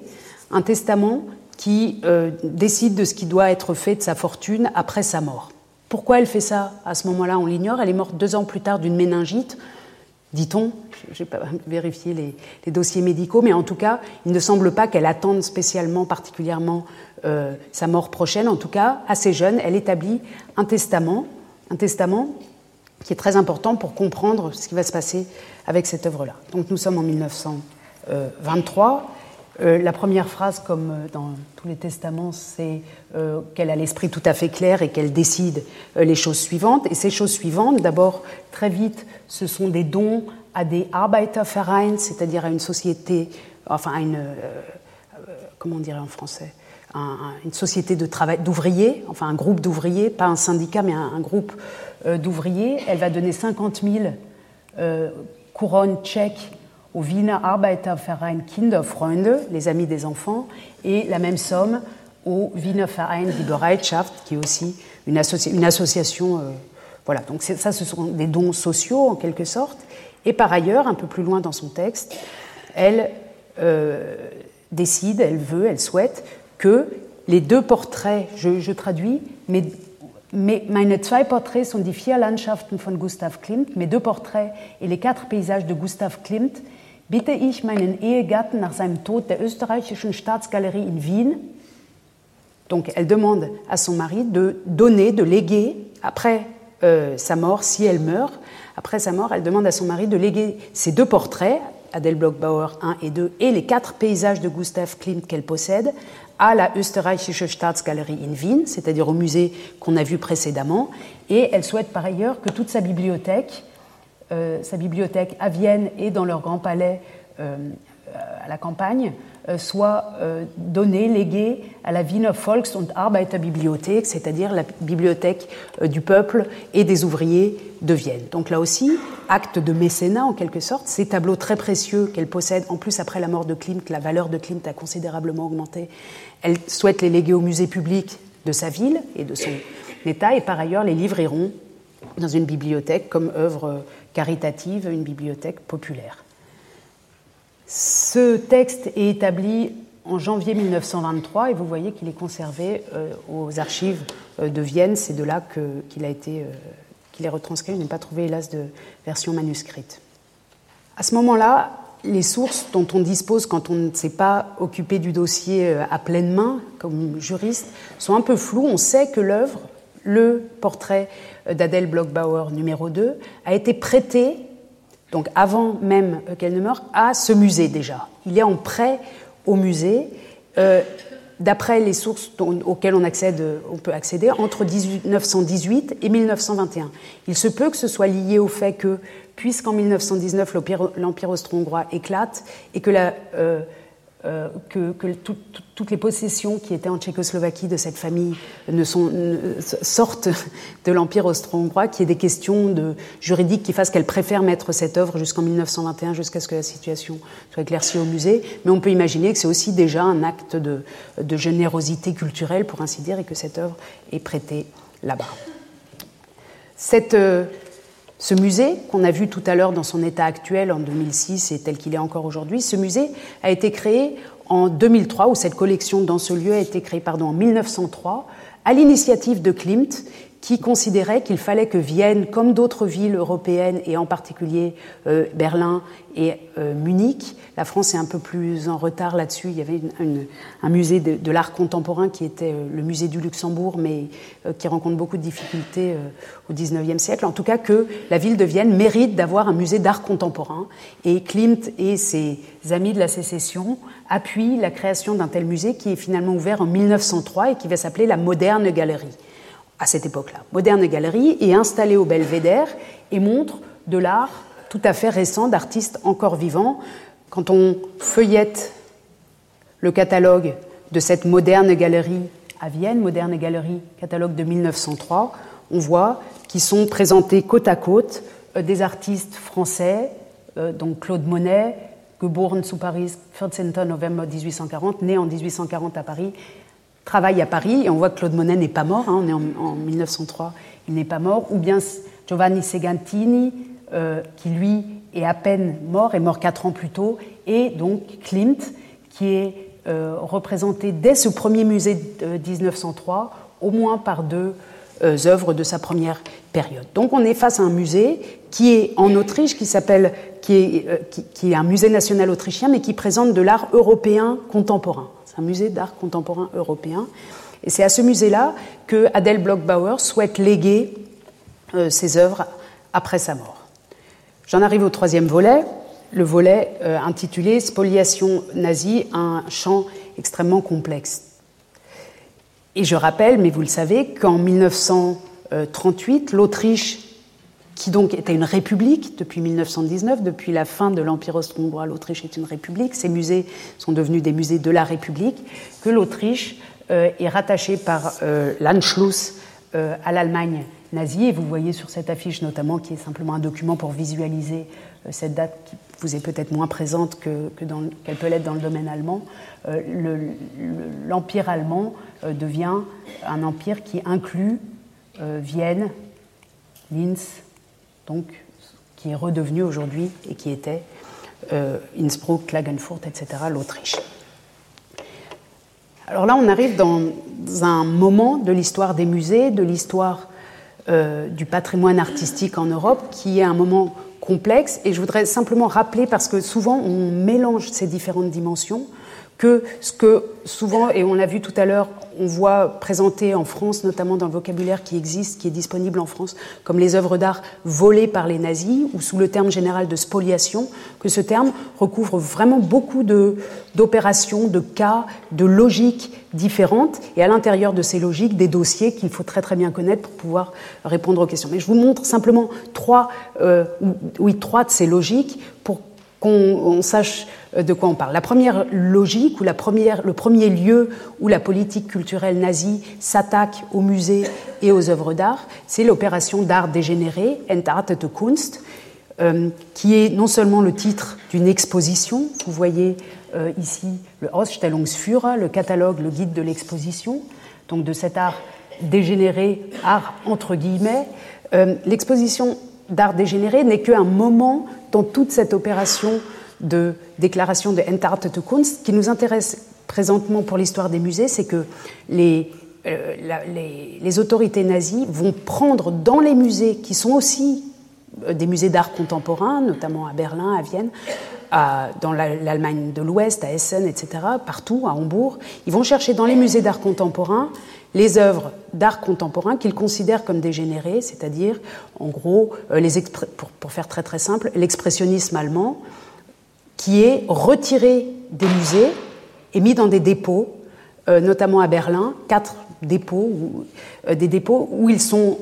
un testament qui euh, décide de ce qui doit être fait de sa fortune après sa mort. Pourquoi elle fait ça à ce moment-là On l'ignore. Elle est morte deux ans plus tard d'une méningite, dit-on. Je n'ai pas (laughs) vérifié les, dossiers médicaux, mais en tout cas, il ne semble pas qu'elle attende spécialement, particulièrement, euh, sa mort prochaine. En tout cas, assez jeune, elle établit un testament, un testament qui est très important pour comprendre ce qui va se passer avec cette œuvre-là. Donc nous sommes en 1923. Euh, la première phrase, comme euh, dans tous les testaments, c'est euh, qu'elle a l'esprit tout à fait clair et qu'elle décide les choses suivantes. Et ces choses suivantes, d'abord, très vite, ce sont des dons à des Arbeitervereins, c'est-à-dire à une société, enfin à une, comment on dirait en français, une société de travail d'ouvriers, enfin un groupe d'ouvriers, pas un syndicat, mais un, groupe d'ouvriers. Elle va donner 50 000 couronnes tchèques au Wiener Arbeiterverein Kinderfreunde, les amis des enfants, et la même somme au Wiener Verein die Bereitschaft, qui est aussi une, association. Euh, voilà, donc ça, ce sont des dons sociaux en quelque sorte. Et par ailleurs, un peu plus loin dans son texte, elle euh, décide, elle veut, elle souhaite que les deux portraits, je, je traduis, mais Meine zwei Porträts sont die vier Landschaften von Gustav Klimt, mes deux portraits et les quatre paysages de Gustav Klimt bitte ich meinen Ehegatten nach seinem Tod der österreichischen Staatsgalerie in Wien, donc elle demande à son mari de donner, de léguer, après euh, sa mort, si elle meurt, après sa mort, elle demande à son mari de léguer ces deux portraits, Adele Blockbauer 1 et 2, et les quatre paysages de Gustav Klimt qu'elle possède, à la Österreichische Staatsgalerie in Wien, c'est-à-dire au musée qu'on a vu précédemment, et elle souhaite par ailleurs que toute sa bibliothèque sa bibliothèque à Vienne et dans leur grand palais euh, à la campagne euh, soit donnée, léguée à la Wiener Volks- und Arbeiterbibliothek, c'est-à-dire la bibliothèque du peuple et des ouvriers de Vienne. Donc là aussi, acte de mécénat en quelque sorte, ces tableaux très précieux qu'elle possède, en plus après la mort de Klimt, la valeur de Klimt a considérablement augmenté, elle souhaite les léguer au musée public de sa ville et de son État, et par ailleurs les livriront dans une bibliothèque comme œuvre caritative, une bibliothèque populaire. Ce texte est établi en janvier 1923 et vous voyez qu'il est conservé euh, aux archives euh, de Vienne. C'est de là qu'il a été euh, qu'il est retranscrit. Je n'ai pas trouvé hélas de version manuscrite. À ce moment-là, les sources dont on dispose quand on ne s'est pas occupé du dossier à pleine main comme juriste sont un peu floues. On sait que l'œuvre le portrait d'Adèle Blockbauer numéro 2 a été prêté, donc avant même qu'elle ne meure, à ce musée déjà. Il est en prêt au musée. Euh, d'après les sources auxquelles on, accède, on peut accéder, entre 1918 et 1921. Il se peut que ce soit lié au fait que, puisqu'en 1919 l'Empire austro-hongrois éclate et que la, euh, euh, que, toutes les possessions qui étaient en Tchécoslovaquie de cette famille ne sortent (laughs) de l'Empire austro-hongrois, qu'il y ait des questions de, juridiques qui fassent qu'elle préfère mettre cette œuvre jusqu'en 1921, jusqu'à ce que la situation soit éclaircie au musée. Mais on peut imaginer que c'est aussi déjà un acte de, de générosité culturelle, pour ainsi dire, et que cette œuvre est prêtée là-bas. Cette euh, ce musée, qu'on a vu tout à l'heure dans son état actuel en 2006 et tel qu'il est encore aujourd'hui, ce musée a été créé en 2003, ou cette collection dans ce lieu a été créée pardon, en 1903, à l'initiative de Klimt, qui considérait qu'il fallait que Vienne, comme d'autres villes européennes, et en particulier euh, Berlin et euh, Munich, la France est un peu plus en retard là-dessus. Il y avait un musée de, l'art contemporain qui était euh, le musée du Luxembourg, mais qui rencontre beaucoup de difficultés au XIXe siècle. En tout cas, que la ville de Vienne mérite d'avoir un musée d'art contemporain. Et Klimt et ses amis de la sécession appuient la création d'un tel musée qui est finalement ouvert en 1903 et qui va s'appeler la Moderne Galerie à cette époque-là. Moderne Galerie est installée au Belvédère et montre de l'art tout à fait récent d'artistes encore vivants. Quand on feuillette le catalogue de cette moderne galerie à Vienne, moderne galerie, catalogue de 1903, on voit qu'ils sont présentés côte à côte euh, des artistes français, euh, donc Claude Monet, geboren zu Paris, 14 novembre 1840, né en 1840 à Paris, travaille à Paris, et on voit que Claude Monet n'est pas mort, hein, on est en, 1903, il n'est pas mort, ou bien Giovanni Segantini, euh, qui lui est à peine mort, est mort quatre ans plus tôt, et donc Klimt, qui est représenté dès ce premier musée de 1903 au moins par deux œuvres de sa première période. Donc on est face à un musée qui est en Autriche, qui s'appelle, qui est un musée national autrichien, mais qui présente de l'art européen contemporain. Un musée d'art contemporain européen. Et c'est à ce musée-là que Adèle Blockbauer souhaite léguer euh, ses œuvres après sa mort. J'en arrive au troisième volet, le volet euh, intitulé Spoliation nazie, un champ extrêmement complexe. Et je rappelle, mais vous le savez, qu'en 1938, l'Autriche, qui donc était une république depuis 1919, depuis la fin de l'Empire austro-hongrois, l'Autriche est une république, ces musées sont devenus des musées de la République, que l'Autriche euh, est rattachée par l'Anschluss à l'Allemagne nazie. Et vous voyez sur cette affiche notamment, qui est simplement un document pour visualiser euh, cette date qui vous est peut-être moins présente que, qu'elle peut l'être dans le domaine allemand, euh, l'empire allemand euh, devient un empire qui inclut Vienne, Linz, qui est redevenu aujourd'hui et qui était Innsbruck, Klagenfurt, etc., l'Autriche. Alors là, on arrive dans un moment de l'histoire des musées, de l'histoire euh, du patrimoine artistique en Europe, qui est un moment complexe. Et je voudrais simplement rappeler, parce que souvent on mélange ces différentes dimensions, que ce que souvent, et on l'a vu tout à l'heure, on voit présenter en France, notamment dans le vocabulaire qui existe, qui est disponible en France, comme les œuvres d'art volées par les nazis, ou sous le terme général de spoliation, que ce terme recouvre vraiment beaucoup d'opérations, de, cas, de logiques différentes, et à l'intérieur de ces logiques, des dossiers qu'il faut très très bien connaître pour pouvoir répondre aux questions. Mais je vous montre simplement trois, euh, trois de ces logiques pour qu'on sache de quoi on parle. La première logique, ou le premier lieu où la politique culturelle nazie s'attaque aux musées et aux œuvres d'art, c'est l'opération d'art dégénéré, Entartete Kunst, euh, qui est non seulement le titre d'une exposition, vous voyez euh, ici le Ausstellungsführer, le catalogue, le guide de l'exposition, donc de cet art dégénéré, art entre guillemets. L'exposition d'art dégénéré n'est qu'un moment dans toute cette opération de déclaration de Entartete Kunst. Qui nous intéresse présentement pour l'histoire des musées, c'est que les, euh, les, les, autorités nazies vont prendre dans les musées, qui sont aussi euh, des musées d'art contemporain, notamment à Berlin, à Vienne, à, dans l'Allemagne de l'Ouest, à Essen, etc., partout, à Hambourg, ils vont chercher dans les musées d'art contemporain les œuvres d'art contemporain qu'ils considèrent comme dégénérées, c'est-à-dire, en gros, euh, les pour, faire très très simple, l'expressionnisme allemand, qui est retiré des musées et mis dans des dépôts, euh, notamment à Berlin, quatre dépôts, euh, des dépôts où ils sont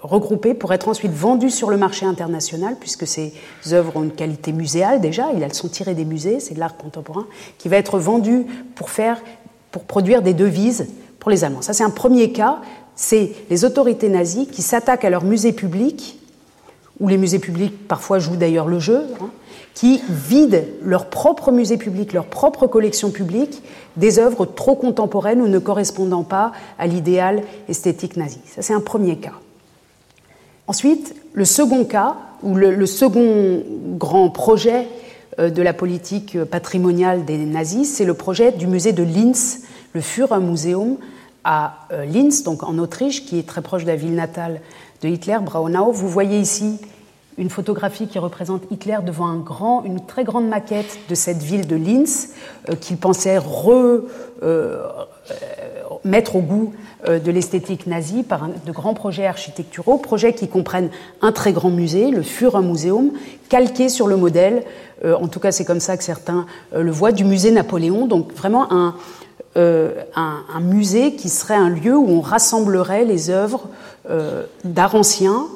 regroupés pour être ensuite vendus sur le marché international, puisque ces œuvres ont une qualité muséale déjà, elles sont tirées des musées, c'est de l'art contemporain, qui va être vendu pour produire des devises pour les Allemands. Ça, c'est un premier cas. C'est les autorités nazies qui s'attaquent à leurs musées publics, où les musées publics parfois jouent d'ailleurs le jeu, hein, qui vident leur propre musée public, leur propre collection publique des œuvres trop contemporaines ou ne correspondant pas à l'idéal esthétique nazi. Ça, c'est un premier cas. Ensuite, le second cas, ou le, second grand projet euh, de la politique patrimoniale des nazis, c'est le projet du musée de Linz, le Führermuseum, à euh, Linz, donc en Autriche, qui est très proche de la ville natale de Hitler, Braunau. Vous voyez ici une photographie qui représente Hitler devant une très grande maquette de cette ville de Linz, euh, qu'il pensait re, euh, mettre au goût de l'esthétique nazie par de grands projets architecturaux, projets qui comprennent un très grand musée, le Führermuseum, calqué sur le modèle, en tout cas c'est comme ça que certains le voient, du musée Napoléon, donc vraiment un, euh, musée qui serait un lieu où on rassemblerait les œuvres euh, d'art ancien,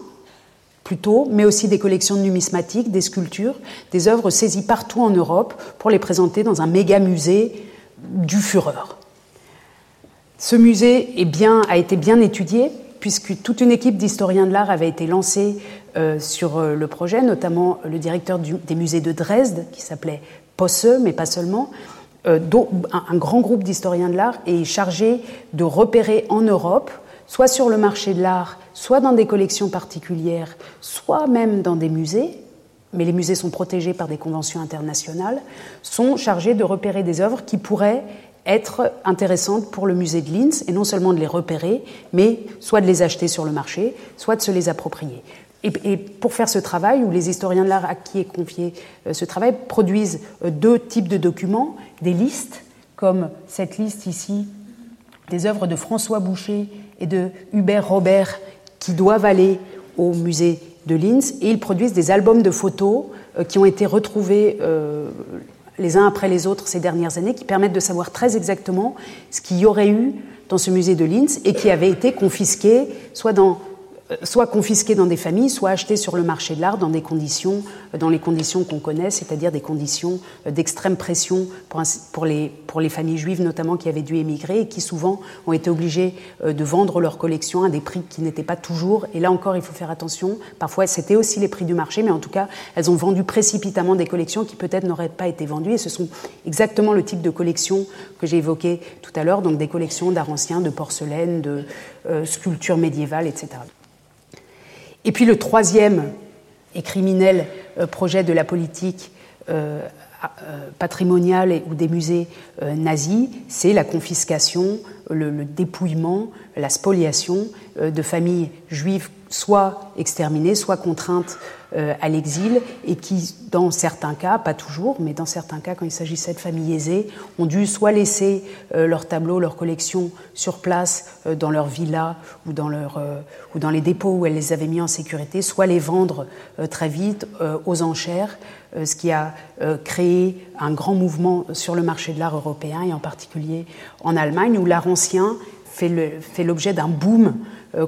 plutôt, mais aussi des collections de numismatiques, des sculptures, des œuvres saisies partout en Europe pour les présenter dans un méga musée du Führer. Ce musée a été bien étudié, puisque toute une équipe d'historiens de l'art avait été lancée euh, sur le projet, notamment le directeur des musées de Dresde, qui s'appelait Posse, mais pas seulement, euh, un grand groupe d'historiens de l'art est chargé de repérer en Europe, soit sur le marché de l'art, soit dans des collections particulières, soit même dans des musées, mais les musées sont protégés par des conventions internationales, sont chargés de repérer des œuvres qui pourraient être intéressantes pour le musée de Linz, et non seulement de les repérer, mais soit de les acheter sur le marché, soit de se les approprier. Et, pour faire ce travail, où les historiens de l'art à qui est confié euh, ce travail produisent euh, deux types de documents, des listes, comme cette liste ici, des œuvres de François Boucher et de Hubert Robert, qui doivent aller au musée de Linz, et ils produisent des albums de photos euh, qui ont été retrouvés les uns après les autres ces dernières années, qui permettent de savoir très exactement ce qu'il y aurait eu dans ce musée de Linz et qui avait été confisqué soit dans euh, soit confisqués dans des familles, soit achetés sur le marché de l'art dans des conditions, euh, dans les conditions qu'on connaît, c'est-à-dire des conditions euh, d'extrême pression pour, les, familles juives notamment qui avaient dû émigrer et qui souvent ont été obligées de vendre leurs collections à des prix qui n'étaient pas toujours. Et là encore, il faut faire attention. Parfois, c'était aussi les prix du marché, mais en tout cas, elles ont vendu précipitamment des collections qui peut-être n'auraient pas été vendues. Et ce sont exactement le type de collections que j'ai évoqué tout à l'heure, donc des collections d'art ancien, de porcelaine, de sculptures médiévales, etc. Et puis le troisième et criminel euh, projet de la politique euh, euh, patrimoniale ou des musées nazis, c'est la confiscation, le, dépouillement, la spoliation de familles juives soit exterminées, soit contraintes euh, à l'exil et qui, dans certains cas, pas toujours, mais dans certains cas, quand il s'agissait de familles aisées, ont dû soit laisser euh, leurs tableaux, leurs collections sur place euh, dans leur villa ou dans, ou dans les dépôts où elles les avaient mis en sécurité, soit les vendre très vite aux enchères, ce qui a créé un grand mouvement sur le marché de l'art européen et en particulier en Allemagne, où l'art ancien fait l'objet d'un boom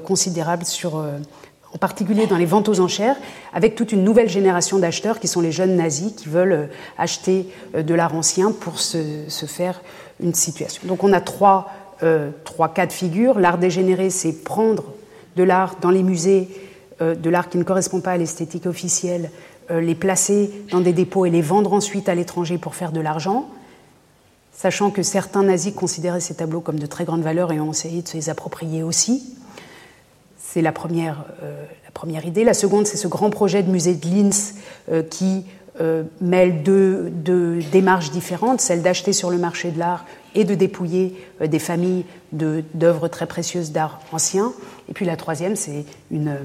considérable sur en particulier dans les ventes aux enchères, avec toute une nouvelle génération d'acheteurs qui sont les jeunes nazis qui veulent euh, acheter euh, de l'art ancien pour se, faire une situation. Donc on a euh, trois cas de figure. L'art dégénéré, c'est prendre de l'art dans les musées, de l'art qui ne correspond pas à l'esthétique officielle, les placer dans des dépôts et les vendre ensuite à l'étranger pour faire de l'argent sachant que certains nazis considéraient ces tableaux comme de très grande valeur et ont essayé de se les approprier aussi. C'est la première, euh, la première idée. La seconde, c'est ce grand projet de musée de Linz euh, qui euh, mêle deux, démarches différentes, celle d'acheter sur le marché de l'art et de dépouiller des familles d'œuvres très précieuses d'art ancien. Et puis la troisième, c'est une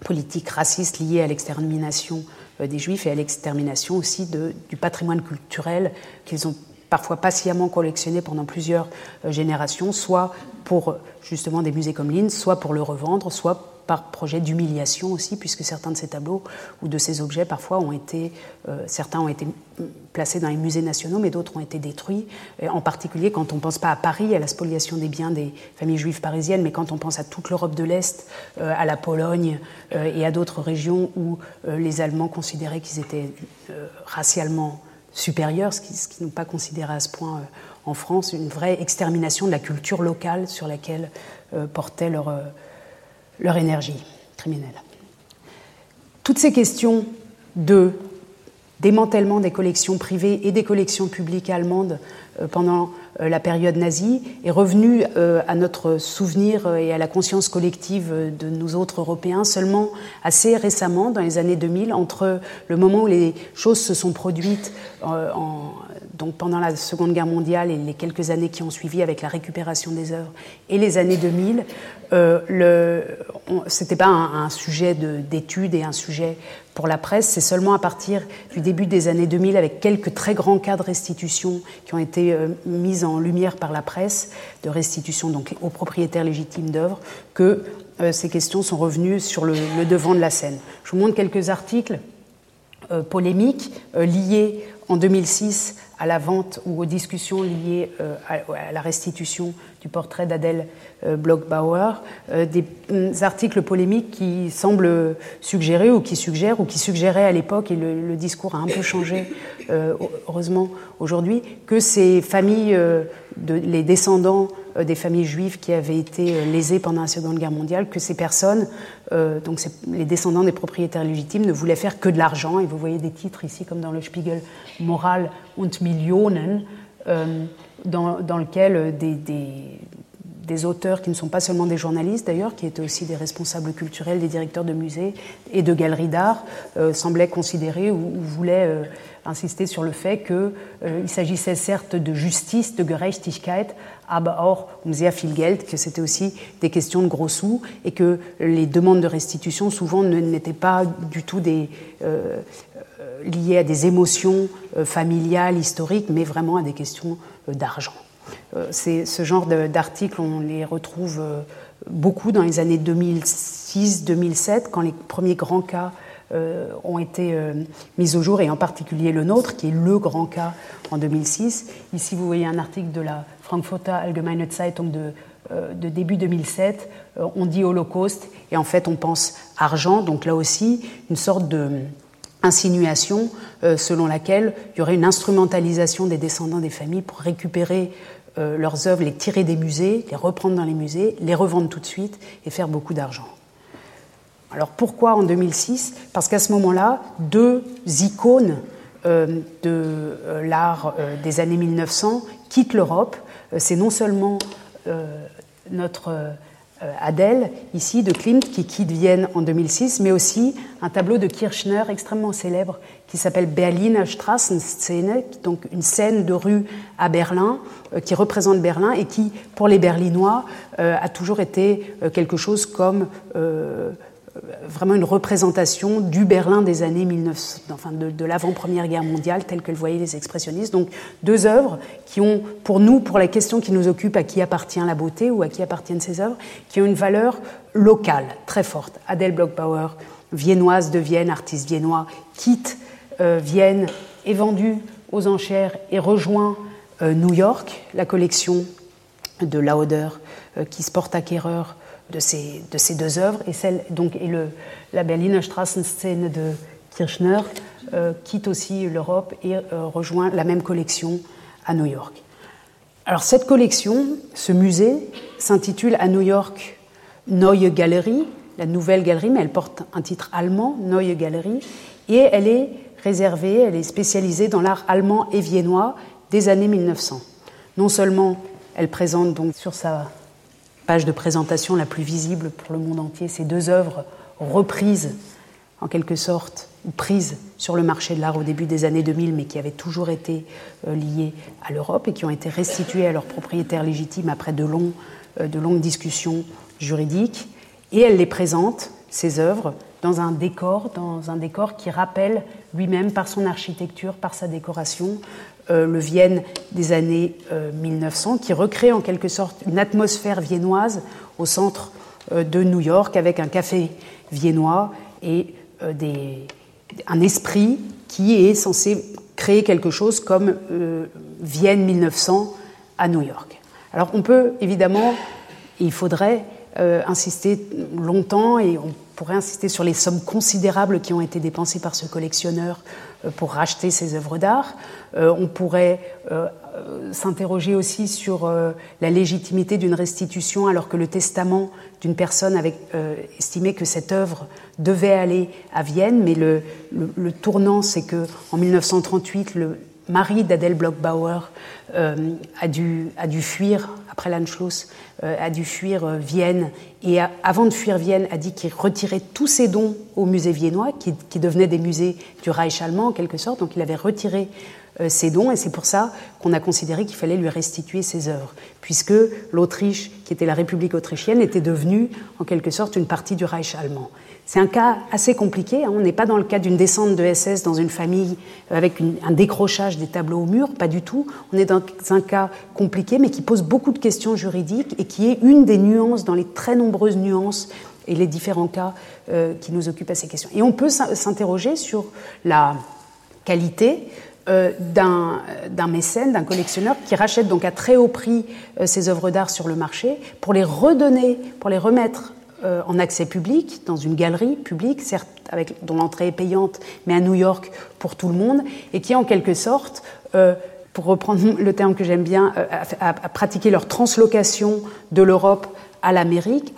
politique raciste liée à l'extermination des Juifs et à l'extermination aussi de, du patrimoine culturel qu'ils ont parfois patiemment collectionné pendant plusieurs euh, générations, soit pour justement des musées comme Linz, soit pour le revendre, soit par projet d'humiliation aussi, puisque certains de ces tableaux ou de ces objets parfois ont été, euh, certains ont été placés dans les musées nationaux, mais d'autres ont été détruits. en particulier quand on ne pense pas à Paris, à la spoliation des biens des familles juives parisiennes, mais quand on pense à toute l'Europe de l'Est, euh, à la Pologne et à d'autres régions où les Allemands considéraient qu'ils étaient racialement supérieure, ce qui, n'est pas considéré à ce point euh, en France, une vraie extermination de la culture locale sur laquelle euh, portait leur, euh, leur énergie criminelle. Toutes ces questions de démantèlement des collections privées et des collections publiques allemandes pendant la période nazie est revenue à notre souvenir et à la conscience collective de nous autres Européens seulement assez récemment, dans les années 2000, entre le moment où les choses se sont produites donc pendant la Seconde Guerre mondiale et les quelques années qui ont suivi avec la récupération des œuvres et les années 2000, euh, ce n'était pas un, sujet d'étude et un sujet pour la presse, c'est seulement à partir du début des années 2000, avec quelques très grands cas de restitution qui ont été euh, mis en lumière par la presse, de restitution donc aux propriétaires légitimes d'œuvres, que euh, ces questions sont revenues sur le, devant de la scène. Je vous montre quelques articles euh, polémiques liés en 2006 à la vente ou aux discussions liées euh, à, la restitution du portrait d'Adèle euh, Blockbauer, euh, des, mm, articles polémiques qui semblent suggérer ou qui suggèrent ou qui suggéraient à l'époque, et le, discours a un peu changé heureusement aujourd'hui, que ces familles, les descendants des familles juives qui avaient été lésées pendant la Seconde Guerre mondiale, que ces personnes, donc les descendants des propriétaires légitimes, ne voulaient faire que de l'argent. Et vous voyez des titres ici, comme dans le Spiegel, Moral und Millionen, euh, dans, lequel des, des auteurs qui ne sont pas seulement des journalistes d'ailleurs, qui étaient aussi des responsables culturels, des directeurs de musées et de galeries d'art, semblaient considérer ou, ou voulaient insister sur le fait qu'il euh, s'agissait certes de justice, de Gerechtigkeit, aber auch um sehr viel Geld, que c'était aussi des questions de gros sous et que les demandes de restitution souvent n'étaient pas du tout euh, euh, liées à des émotions familiales, historiques, mais vraiment à des questions d'argent. ce genre d'articles, on les retrouve beaucoup dans les années 2006-2007, quand les premiers grands cas euh, ont été euh, mises au jour, et en particulier le nôtre, qui est le grand cas en 2006. Ici, vous voyez un article de la Frankfurter Allgemeine Zeitung de, euh, de début 2007. on dit Holocauste, et en fait, on pense argent. Donc là aussi, une sorte de insinuation selon laquelle il y aurait une instrumentalisation des descendants des familles pour récupérer leurs œuvres, les tirer des musées, les reprendre dans les musées, les revendre tout de suite et faire beaucoup d'argent. Alors pourquoi en 2006 Parce qu'à ce moment-là, deux icônes euh, de euh, l'art euh, des années 1900 quittent l'Europe. C'est non seulement notre Adèle, ici, de Klimt, qui quitte Vienne en 2006, mais aussi un tableau de Kirchner extrêmement célèbre qui s'appelle Berliner Straßenszene, donc une scène de rue à Berlin, qui représente Berlin et qui, pour les Berlinois, a toujours été quelque chose comme vraiment une représentation du Berlin des années 1900, enfin de, l'avant-première guerre mondiale, telle que le voyaient les expressionnistes. Donc deux œuvres qui ont, pour nous, pour la question qui nous occupe, à qui appartient la beauté ou à qui appartiennent ces œuvres, qui ont une valeur locale très forte. Adèle Blockbauer, viennoise de Vienne, artiste viennois, quitte euh, Vienne, est vendue aux enchères et rejoint euh, New York, la collection de Lauder, euh, qui se porte acquéreur de ces, de ces deux œuvres, et, celle, donc, et le, la Berliner Straßenszene de Kirchner euh, quitte aussi l'Europe et euh, rejoint la même collection à New York. Alors cette collection, ce musée, s'intitule à New York Neue Galerie, la nouvelle galerie, mais elle porte un titre allemand, Neue Galerie, et elle est réservée, elle est spécialisée dans l'art allemand et viennois des années 1900. Non seulement elle présente donc sur sa page de présentation la plus visible pour le monde entier, ces deux œuvres reprises en quelque sorte, ou prises sur le marché de l'art au début des années 2000, mais qui avaient toujours été euh, liées à l'Europe et qui ont été restituées à leurs propriétaires légitimes après de, euh, longues discussions juridiques. Et elle les présente, ces œuvres, dans un décor, qui rappelle lui-même par son architecture, par sa décoration, le Vienne des années 1900, euh, qui recrée en quelque sorte une atmosphère viennoise au centre euh, de New York avec un café viennois et un esprit qui est censé créer quelque chose comme Vienne 1900 à New York. Alors on peut évidemment, il faudrait insister longtemps et on pourrait insister sur les sommes considérables qui ont été dépensées par ce collectionneur euh, pour racheter ces œuvres d'art. Euh, on pourrait euh, s'interroger aussi sur la légitimité d'une restitution alors que le testament d'une personne avait estimé que cette œuvre devait aller à Vienne, mais le, tournant, c'est que en 1938, le mari d'Adèle Blockbauer a, dû, a dû fuir après l'Anschluss, a dû fuir Vienne et avant de fuir Vienne a dit qu'il retirait tous ses dons au musée viennois, qui, qui devenaient des musées du Reich allemand en quelque sorte. Donc il avait retiré euh, ses dons et c'est pour ça qu'on a considéré qu'il fallait lui restituer ses œuvres, puisque l'Autriche, qui était la République autrichienne, était devenue en quelque sorte une partie du Reich allemand. C'est un cas assez compliqué. Hein. On n'est pas dans le cas d'une descente de SS dans une famille avec un décrochage des tableaux au mur, pas du tout. On est dans un cas compliqué, mais qui pose beaucoup de questions juridiques et qui est une des nuances dans les très nombreuses nuances et les différents cas euh, qui nous occupent à ces questions. Et on peut s'interroger sur la qualité euh, d'un mécène, d'un collectionneur qui rachète donc à très haut prix euh, ses œuvres d'art sur le marché pour les redonner, pour les remettre euh, en accès public, dans une galerie publique, certes dont l'entrée est payante, mais à New York pour tout le monde, et qui en quelque sorte, pour reprendre (laughs) le terme que j'aime bien, a, a, pratiqué leur translocation de l'Europe à l'Amérique,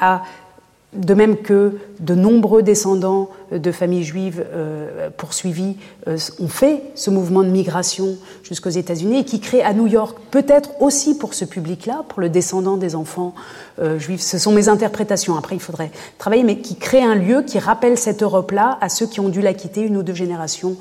de même que de nombreux descendants de familles juives euh, poursuivies euh, ont fait ce mouvement de migration jusqu'aux États-Unis et qui crée à New York, peut-être aussi pour ce public-là, pour le descendant des enfants euh, juifs, ce sont mes interprétations, après il faudrait travailler, mais qui crée un lieu qui rappelle cette Europe-là à ceux qui ont dû la quitter une ou deux générations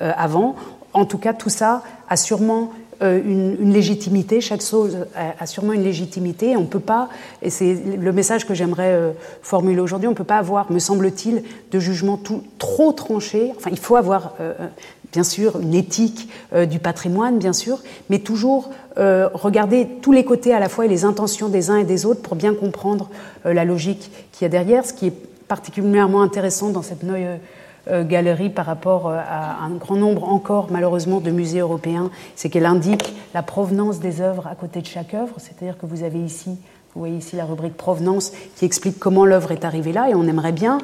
avant. En tout cas, tout ça a sûrement euh, une, légitimité, chaque chose a, sûrement une légitimité. On ne peut pas, et c'est le message que j'aimerais euh, formuler aujourd'hui, on ne peut pas avoir, me semble-t-il, de jugement tout, trop tranché. Enfin, il faut avoir, euh, bien sûr, une éthique du patrimoine, bien sûr, mais toujours regarder tous les côtés à la fois et les intentions des uns et des autres pour bien comprendre la logique qu'il y a derrière. Ce qui est particulièrement intéressant dans cette euh, galerie par rapport euh, à un grand nombre encore malheureusement de musées européens, c'est qu'elle indique la provenance des œuvres à côté de chaque œuvre, c'est-à-dire que vous avez ici vous voyez ici la rubrique provenance qui explique comment l'œuvre est arrivée là et on aimerait bien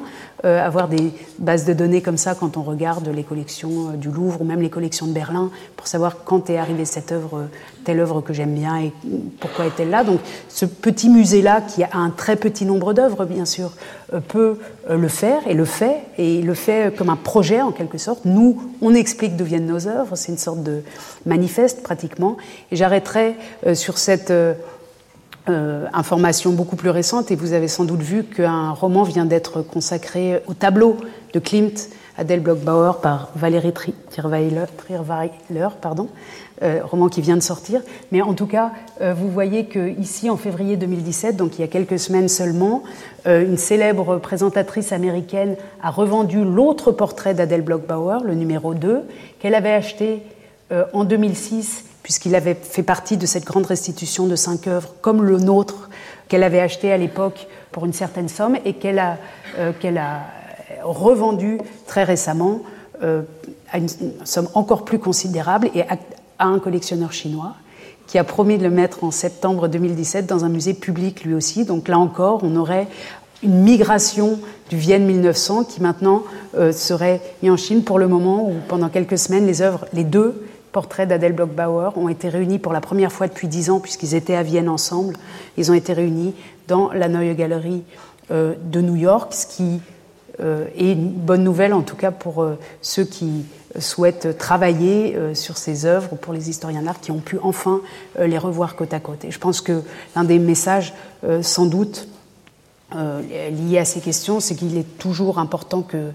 euh, avoir des bases de données comme ça quand on regarde les collections du Louvre ou même les collections de Berlin pour savoir quand est arrivée cette œuvre, telle œuvre que j'aime bien et pourquoi est-elle là. Donc ce petit musée-là qui a un très petit nombre d'œuvres bien sûr euh, peut euh, le faire et le fait, et le fait comme un projet en quelque sorte. Nous, on explique d'où viennent nos œuvres, c'est une sorte de manifeste pratiquement. Et j'arrêterai euh, sur cette information beaucoup plus récente, et vous avez sans doute vu qu'un roman vient d'être consacré au tableau de Klimt, Adèle Blockbauer par Valérie Trierweiler, pardon, euh, roman qui vient de sortir. Mais en tout cas, euh, vous voyez qu'ici, en février 2017, donc il y a quelques semaines seulement, euh, une célèbre présentatrice américaine a revendu l'autre portrait d'Adèle Blockbauer, le numéro 2, qu'elle avait acheté en 2006, puisqu'il avait fait partie de cette grande restitution de cinq œuvres, comme le nôtre, qu'elle avait acheté à l'époque pour une certaine somme et qu'elle a, a revendu très récemment à une somme encore plus considérable et à un collectionneur chinois qui a promis de le mettre en septembre 2017 dans un musée public lui aussi. Donc là encore, on aurait une migration du Vienne 1900 qui maintenant euh, serait mis en Chine pour le moment où pendant quelques semaines les œuvres, les deux portraits d'Adèle Blockbauer ont été réunis pour la première fois depuis dix ans puisqu'ils étaient à Vienne ensemble. Ils ont été réunis dans la Neue Galerie euh, de New York, ce qui euh, est une bonne nouvelle en tout cas pour ceux qui souhaite travailler euh, sur ces œuvres pour les historiens d'art qui ont pu enfin euh, les revoir côte à côte. Et je pense que l'un des messages, euh, sans doute, liés à ces questions, c'est qu'il est toujours important que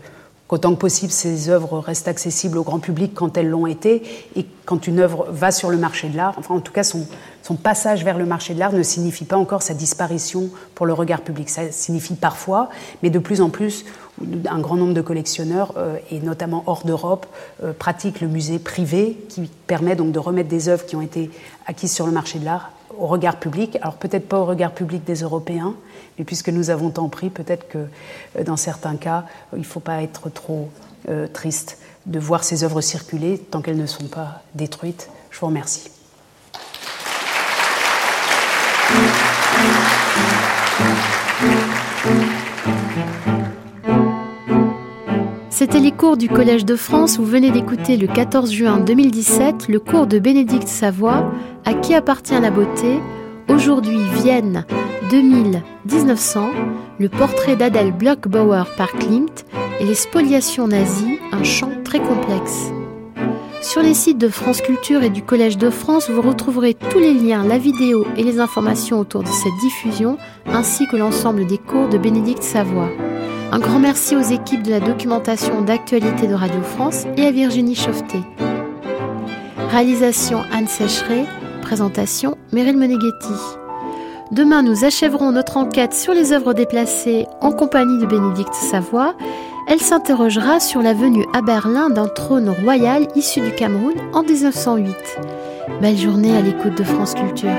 qu'autant que possible ces œuvres restent accessibles au grand public quand elles l'ont été, et quand une œuvre va sur le marché de l'art, enfin en tout cas son, passage vers le marché de l'art ne signifie pas encore sa disparition pour le regard public. Ça signifie parfois, mais de plus en plus, un grand nombre de collectionneurs, euh, et notamment hors d'Europe, euh, pratiquent le musée privé, qui permet donc de remettre des œuvres qui ont été acquises sur le marché de l'art au regard public. Alors peut-être pas au regard public des Européens, mais puisque nous avons tant pris, peut-être que euh, dans certains cas, il ne faut pas être trop triste de voir ces œuvres circuler tant qu'elles ne sont pas détruites. Je vous remercie. Les cours du Collège de France. Vous venez d'écouter le 14 juin 2017 le cours de Bénédicte Savoie, À qui appartient la beauté Aujourd'hui Vienne 2000-1900, le portrait d'Adèle Blockbauer par Klimt et les spoliations nazies, un champ très complexe. Sur les sites de France Culture et du Collège de France, vous retrouverez tous les liens, la vidéo et les informations autour de cette diffusion, ainsi que l'ensemble des cours de Bénédicte Savoie. Un grand merci aux équipes de la documentation d'actualité de Radio France et à Virginie Chauveté. Réalisation Anne Sécheret, présentation Meryl Meneghetti. Demain, nous achèverons notre enquête sur les œuvres déplacées en compagnie de Bénédicte Savoie elle s'interrogera sur la venue à Berlin d'un trône royal issu du Cameroun en 1908. Belle journée à l'écoute de France Culture.